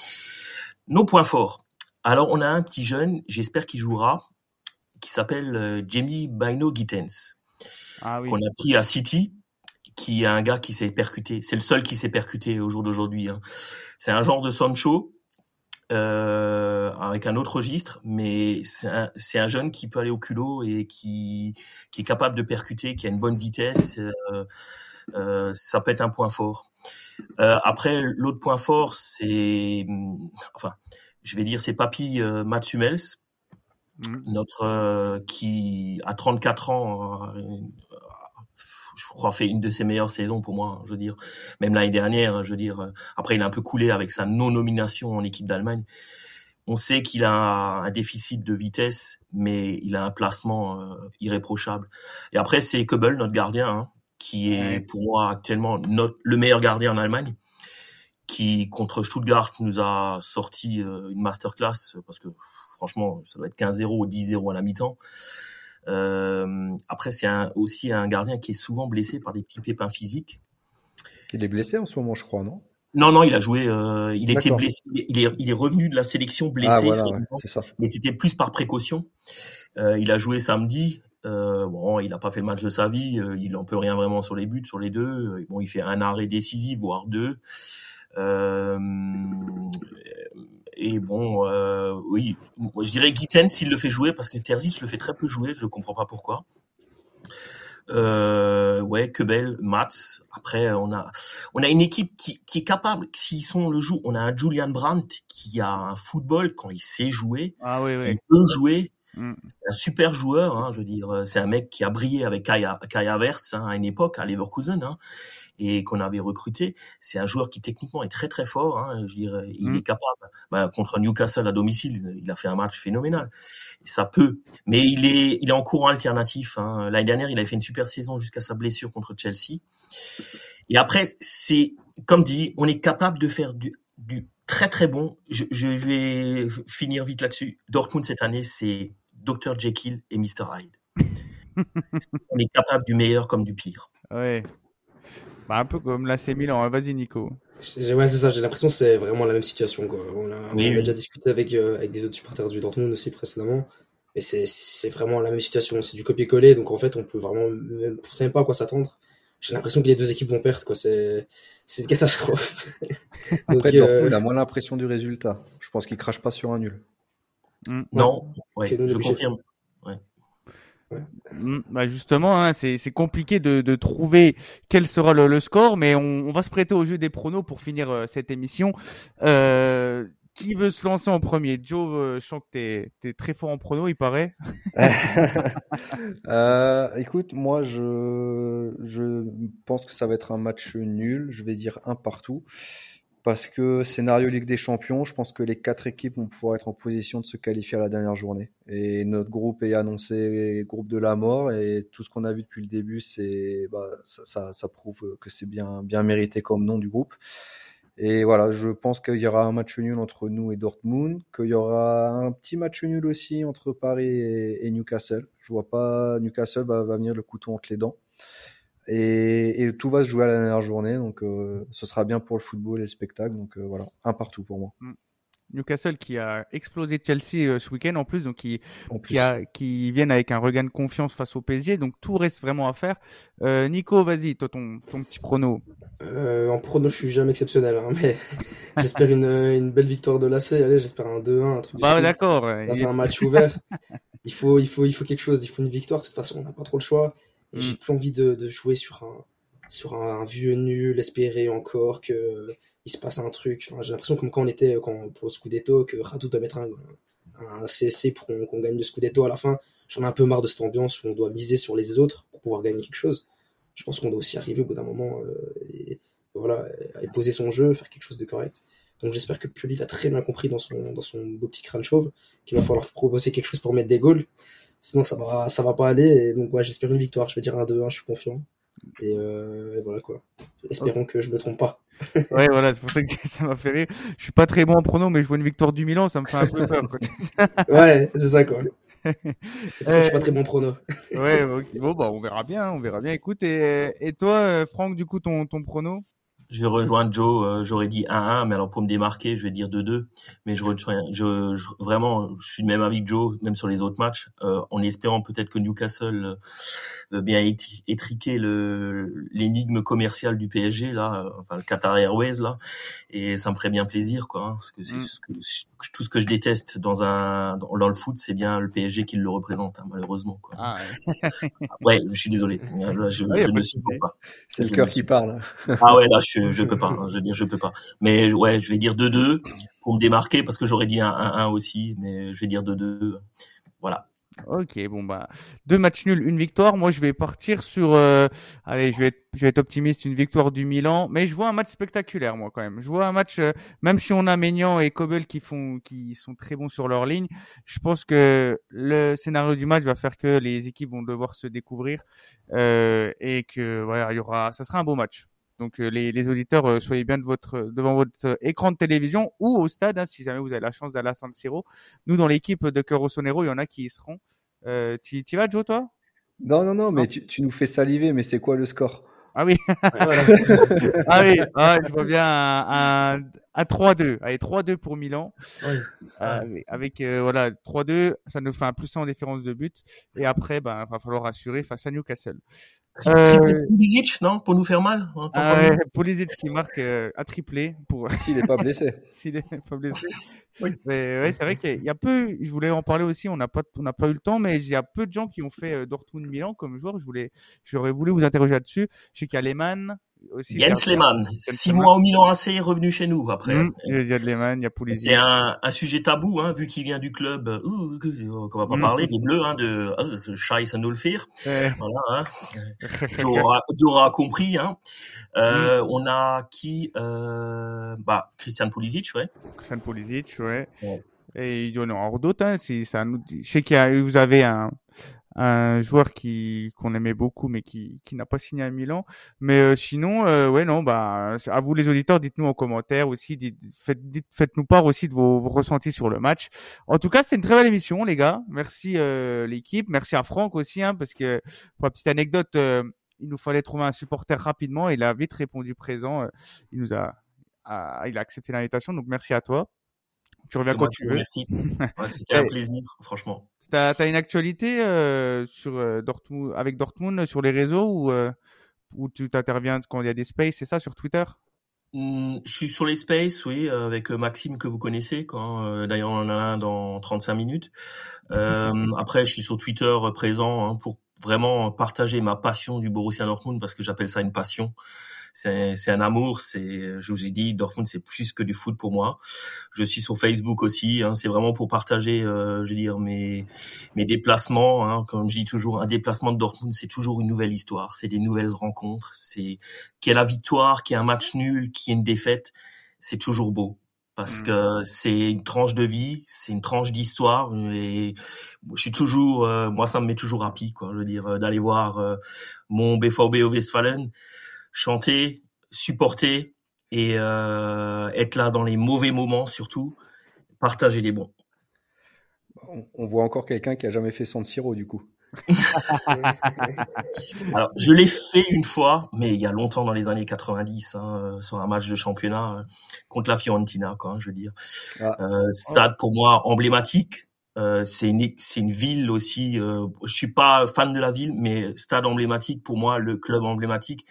Nos points forts. Alors, on a un petit jeune, j'espère qu'il jouera, qui s'appelle euh, Jamie Bino Gittens, ah, oui. qu'on a pris à City, qui est un gars qui s'est percuté. C'est le seul qui s'est percuté au jour d'aujourd'hui. Hein. C'est un genre de Sancho, euh, avec un autre registre, mais c'est un, un, jeune qui peut aller au culot et qui, qui est capable de percuter, qui a une bonne vitesse. Euh, euh, ça peut être un point fort. Après, l'autre point fort, c'est, enfin, je vais dire, c'est Papy Mats Hummels, mmh. notre qui a 34 ans, euh, je crois fait une de ses meilleures saisons pour moi. Je veux dire, même l'année dernière, je veux dire. Après, il a un peu coulé avec sa non nomination en équipe d'Allemagne. On sait qu'il a un déficit de vitesse, mais il a un placement irréprochable. Et après, c'est Köbel, notre gardien, hein, qui est pour moi actuellement notre, le meilleur gardien en Allemagne, qui contre Stuttgart nous a sorti euh, une masterclass parce que franchement ça doit être 15-0 ou 10-0 à la mi-temps. Euh, après c'est aussi un gardien qui est souvent blessé par des petits pépins physiques. Il est blessé en ce moment, je crois, non? Non, non, il a joué. Euh, il était blessé. Il est, il est revenu de la sélection blessé. Ah, voilà, ouais, c'est ça. Mais c'était plus par précaution. Euh, il a joué samedi. Euh, bon, il n'a pas fait le match de sa vie, il n'en peut rien vraiment sur les buts, sur les deux. Bon, il fait un arrêt décisif, voire deux. Euh, et bon, oui, je dirais Guiten s'il le fait jouer, parce que Terzic le fait très peu jouer, je ne comprends pas pourquoi. Euh, ouais, Kebel, Mats. Après, on a, on a une équipe qui, qui est capable. S'ils sont le jour, on a un Julian Brandt qui a un football quand il sait jouer, ah, oui, oui. il peut jouer. Mm. Un super joueur, hein, je veux dire, c'est un mec qui a brillé avec Kaya, Kaya Verts hein, à une époque à Leverkusen hein, et qu'on avait recruté. C'est un joueur qui techniquement est très très fort. Hein, je veux dire, il mm. est capable. Ben, contre Newcastle à domicile, il a fait un match phénoménal. Ça peut, mais il est il est en courant alternatif. L'année dernière, il avait fait une super saison jusqu'à sa blessure contre Chelsea. Et après, c'est comme dit, on est capable de faire du, du très très bon. Je, je vais finir vite là-dessus. Dortmund cette année, c'est Dr Jekyll et Mr Hyde. on est capable du meilleur comme du pire. Ouais. Bah, un peu comme la Milan. Vas-y, Nico. Ouais, c'est ça. J'ai l'impression que c'est vraiment la même situation. Quoi. On a, oui, on a oui. déjà discuté avec, euh, avec des autres supporters du Dortmund aussi précédemment. Mais c'est vraiment la même situation. C'est du copier-coller. Donc en fait, on peut vraiment. On sait même pas à quoi s'attendre. J'ai l'impression que les deux équipes vont perdre. quoi. C'est une catastrophe. Après, Donc, Dortmund euh... a moins l'impression du résultat. Je pense qu'il crache pas sur un nul. Mmh. Non, ouais, je confirme. Ouais. Mmh, bah justement, hein, c'est compliqué de, de, trouver quel sera le, le score, mais on, on, va se prêter au jeu des pronos pour finir euh, cette émission. Euh, qui veut se lancer en premier? Joe, euh, je sens que tu es, très fort en pronos, il paraît. Euh, écoute, moi, je, je pense que ça va être un match nul. Je vais dire un partout. Parce que scénario Ligue des Champions, je pense que les quatre équipes vont pouvoir être en position de se qualifier à la dernière journée. Et notre groupe est annoncé groupe de la mort et tout ce qu'on a vu depuis le début, c'est bah, ça, ça, prouve que c'est bien bien mérité comme nom du groupe. Et voilà, je pense qu'il y aura un match nul entre nous et Dortmund, qu'il y aura un petit match nul aussi entre Paris et, Newcastle. Je vois pas Newcastle va venir le couteau entre les dents. Et, et, tout va se jouer à la dernière journée, donc euh, ce sera bien pour le football et le spectacle. Donc euh, voilà, un partout pour moi. Mm. Newcastle qui a explosé Chelsea euh, ce week-end en plus, donc qui, qui, a, qui viennent avec un regain de confiance face au PSG, donc tout reste vraiment à faire. Euh, Nico, vas-y, toi ton, ton petit prono. Euh, en prono, je suis jamais exceptionnel, hein, mais j'espère une, une belle victoire de l'AC. Allez, j'espère un 2-1, un truc. Bah d'accord. C'est un match ouvert. il faut, il faut, il faut quelque chose. Il faut une victoire. De toute façon, on n'a pas trop le choix. Et j'ai mm. plus envie de, de, jouer sur un, sur un, vieux nul, espérer encore que il se passe un truc. Enfin, j'ai l'impression comme quand on était quand, pour le Scudetto, que Radou doit mettre un, un CSC pour qu'on gagne le Scudetto à la fin. J'en ai un peu marre de cette ambiance où on doit miser sur les autres pour pouvoir gagner quelque chose. Je pense qu'on doit aussi arriver au bout d'un moment euh, et, voilà, et poser son jeu, faire quelque chose de correct. Donc j'espère que Pioli l'a très bien compris dans son, dans son beau petit crâne chauve, qu'il va falloir proposer quelque chose pour mettre des goals. Sinon ça va, ça va pas aller. Et donc ouais, j'espère une victoire. Je vais dire un 2-1, je suis confiant. Et, euh, et, voilà quoi. Espérons que je me trompe pas. ouais, voilà, c'est pour ça que ça m'a fait rire. Je suis pas très bon en prono, mais je vois une victoire du Milan, ça me fait un peu peur. Quoi. ouais, c'est ça quoi. C'est pour ça que je suis pas très bon prono. ouais, bon, bah, on verra bien, on verra bien. Écoute, et, et toi, Franck, du coup, ton, ton prono? Je vais rejoindre Joe. Euh, j'aurais dit 1-1, mais alors pour me démarquer, je vais dire 2-2. Mais je, je, je, vraiment, je suis de même avis que Joe, même sur les autres matchs, euh, en espérant peut-être que Newcastle euh, bien étriquer le l'énigme commerciale du PSG là, euh, enfin le Qatar Airways là, et ça me ferait bien plaisir quoi, hein, parce que c'est mm. ce que, tout ce que je déteste dans un dans, le foot, c'est bien le PSG qui le représente hein, malheureusement quoi. Ah, ouais. je suis désolé, je, je, ne supporte pas. C'est le cœur qui parle. Ah ouais là, je je, peux pas. Hein, je veux dire, je peux pas. Mais ouais, je vais dire 2-2 pour me démarquer parce que j'aurais dit un 1-1 aussi, mais je vais dire 2-2. Voilà. Ok, bon bah deux matchs nuls, une victoire. Moi, je vais partir sur, euh, allez, je vais, être, je vais être optimiste, une victoire du Milan, mais je vois un match spectaculaire, moi quand même. Je vois un match, euh, même si on a Maignan et Kobel qui font, qui sont très bons sur leur ligne, je pense que le scénario du match va faire que les équipes vont devoir se découvrir euh, et que voilà, il y aura, ça sera un beau match. Donc euh, les, les, auditeurs, euh, soyez bien de votre, devant votre écran de télévision ou au stade, hein, si jamais vous avez la chance d'aller à San Siro. Nous, dans l'équipe de Cœur Sonero, il y en a qui y seront. Euh, tu y vas, Joe, toi? Non, non, non, mais tu, tu, nous fais saliver, mais c'est quoi le score? Ah oui. ah oui, ah, je vois bien un, un, 3-2. Allez, 3-2 pour Milan. Oui. Euh, avec euh, voilà 3-2, ça nous fait un plus 100 en différence de but. Et après, ben, va falloir assurer face à Newcastle. Euh... Pulisic, non Pour nous faire mal ah, ouais, Pulisic qui marque euh, un triplé. Pour... S'il n'est pas blessé. S'il n'est pas blessé. Oui. Mais ouais, c'est vrai qu'il y a peu, je voulais en parler aussi, on n'a pas, on n'a pas eu le temps, mais il y a peu de gens qui ont fait euh, Dortmund-Milan comme joueur. Je voulais, j'aurais voulu vous interroger là-dessus. Je sais qu'il y a Lehmann, aussi. Jens Lehmann, six mois au Milan AC, revenu chez nous après. Mmh, il y a de Lehmann, il y a Pulisic. C'est un, un, sujet tabou, hein, vu qu'il vient du club, euh, qu'on va pas mmh. parler, des Bleus, hein, de euh, Scheiß Nulfir. Ouais. Voilà, hein. J'aurais compris. Hein. Euh, mmh. On a qui euh, bah, Christian Pulisic, ouais. Christian Pulisic, ouais. ouais. Et il y en a d'autres. Hein, si ça nous... Je sais qu'il y a, vous avez un, un joueur qui qu'on aimait beaucoup mais qui qui n'a pas signé à Milan. Mais euh, sinon euh, ouais non bah à vous les auditeurs dites-nous en commentaire aussi dites, faites faites-nous part aussi de vos, vos, ressentis sur le match. En tout cas c'est une très belle émission les gars. Merci euh, l'équipe. Merci à Franck aussi hein, parce que pour la petite anecdote euh, il nous fallait trouver un supporter rapidement. Il a vite répondu présent il nous a, a il a accepté l'invitation. Donc merci à toi. Tu reviens quand tu veux. merci ouais, c'était un plaisir franchement T'as as une actualité euh, sur euh, Dortmund, avec Dortmund sur les réseaux euh, où tu t'interviens quand il y a des spaces, c'est ça, sur Twitter? Mmh, Je suis sur les spaces, oui, avec Maxime que vous connaissez. D'ailleurs on en a un dans 35 minutes. après, je suis sur Twitter présent hein, pour vraiment partager ma passion du Borussia Dortmund parce que j'appelle ça une passion c'est un amour. C'est, je vous ai dit, Dortmund c'est plus que du foot pour moi. Je suis sur Facebook aussi. Hein, c'est vraiment pour partager, euh, je veux dire mes mes déplacements. Hein, comme je dis toujours, un déplacement de Dortmund c'est toujours une nouvelle histoire. C'est des nouvelles rencontres. C'est qu'il y ait la victoire, qu'il y ait un match nul, qu'il y ait une défaite c'est toujours beau parce Mm. que c'est une tranche de vie, c'est une tranche d'histoire et je suis toujours, euh, moi ça me met toujours happy quoi, je veux dire euh, d'aller voir euh, mon BVB au Westfalen chanter, supporter et euh, être là dans les mauvais moments surtout, partager les bons. On, on voit encore quelqu'un qui a jamais fait San Siro du coup. Alors, je l'ai fait une fois, mais il y a longtemps dans les années 90, hein, euh, sur un match de championnat euh, contre la Fiorentina, quoi, hein, je veux dire. Ah. Euh, stade pour moi emblématique. Euh, c'est une une ville aussi. Euh, je suis pas fan de la ville, mais stade emblématique pour moi, le club emblématique.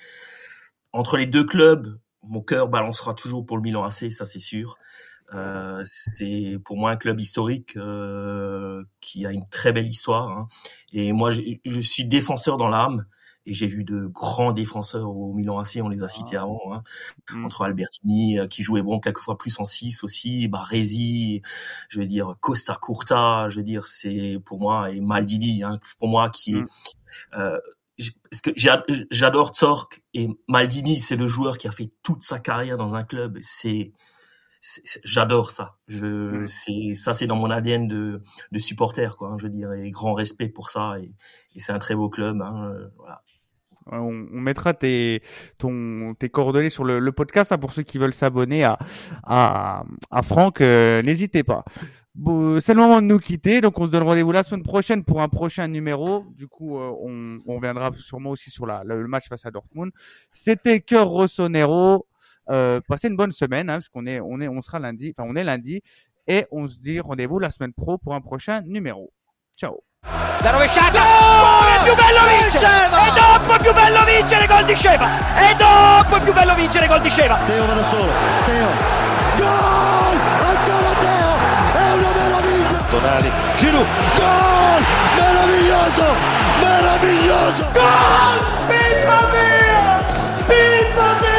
Entre les deux clubs, mon cœur balancera toujours pour le Milan AC, ça c'est sûr. Euh, c'est pour moi un club historique euh, qui a une très belle histoire. hein. Et moi, je, suis défenseur dans l'âme. Et j'ai vu de grands défenseurs au Milan AC, on les a cités avant, hein. Mm. entre Albertini euh, qui jouait bon quelquefois plus en 6 aussi, Baresi, je veux dire Costa Curta, je veux dire c'est pour moi et Maldini, hein, pour moi qui est Mm. euh, j'adore Zorc et Maldini, c'est le joueur qui a fait toute sa carrière dans un club. C'est j'adore ça. Je, Mm. c'est ça, c'est dans mon ADN de, de supporter, quoi. hein, je et grand respect pour ça. Et, et c'est un très beau club. Hein, euh, voilà. On, on mettra tes, ton, tes coordonnées sur le, le podcast hein, pour ceux qui veulent s'abonner à, à, à Franck. euh, N'hésitez pas. Bon, c'est le moment de nous quitter, donc on se donne rendez-vous la semaine prochaine pour un prochain numéro. Du coup, euh, on, on reviendra sûrement aussi sur la, le match face à Dortmund. C'était Cœur Rossonero. Euh, passez une bonne semaine, hein, parce qu'on est, on est, on sera lundi, enfin on est lundi, et on se dit rendez-vous la semaine pro pour un prochain numéro. Ciao. La rovesciata, oh, è più bello vincere! E dopo è più bello vincere gol di Sceva! E dopo è più bello vincere gol di Sceva! Teo va da solo. Teo. Gol! Ancora Teo! Tonali, Giroud, gol! Meraviglioso! Meraviglioso! Gol! Pippa via! Pippa via!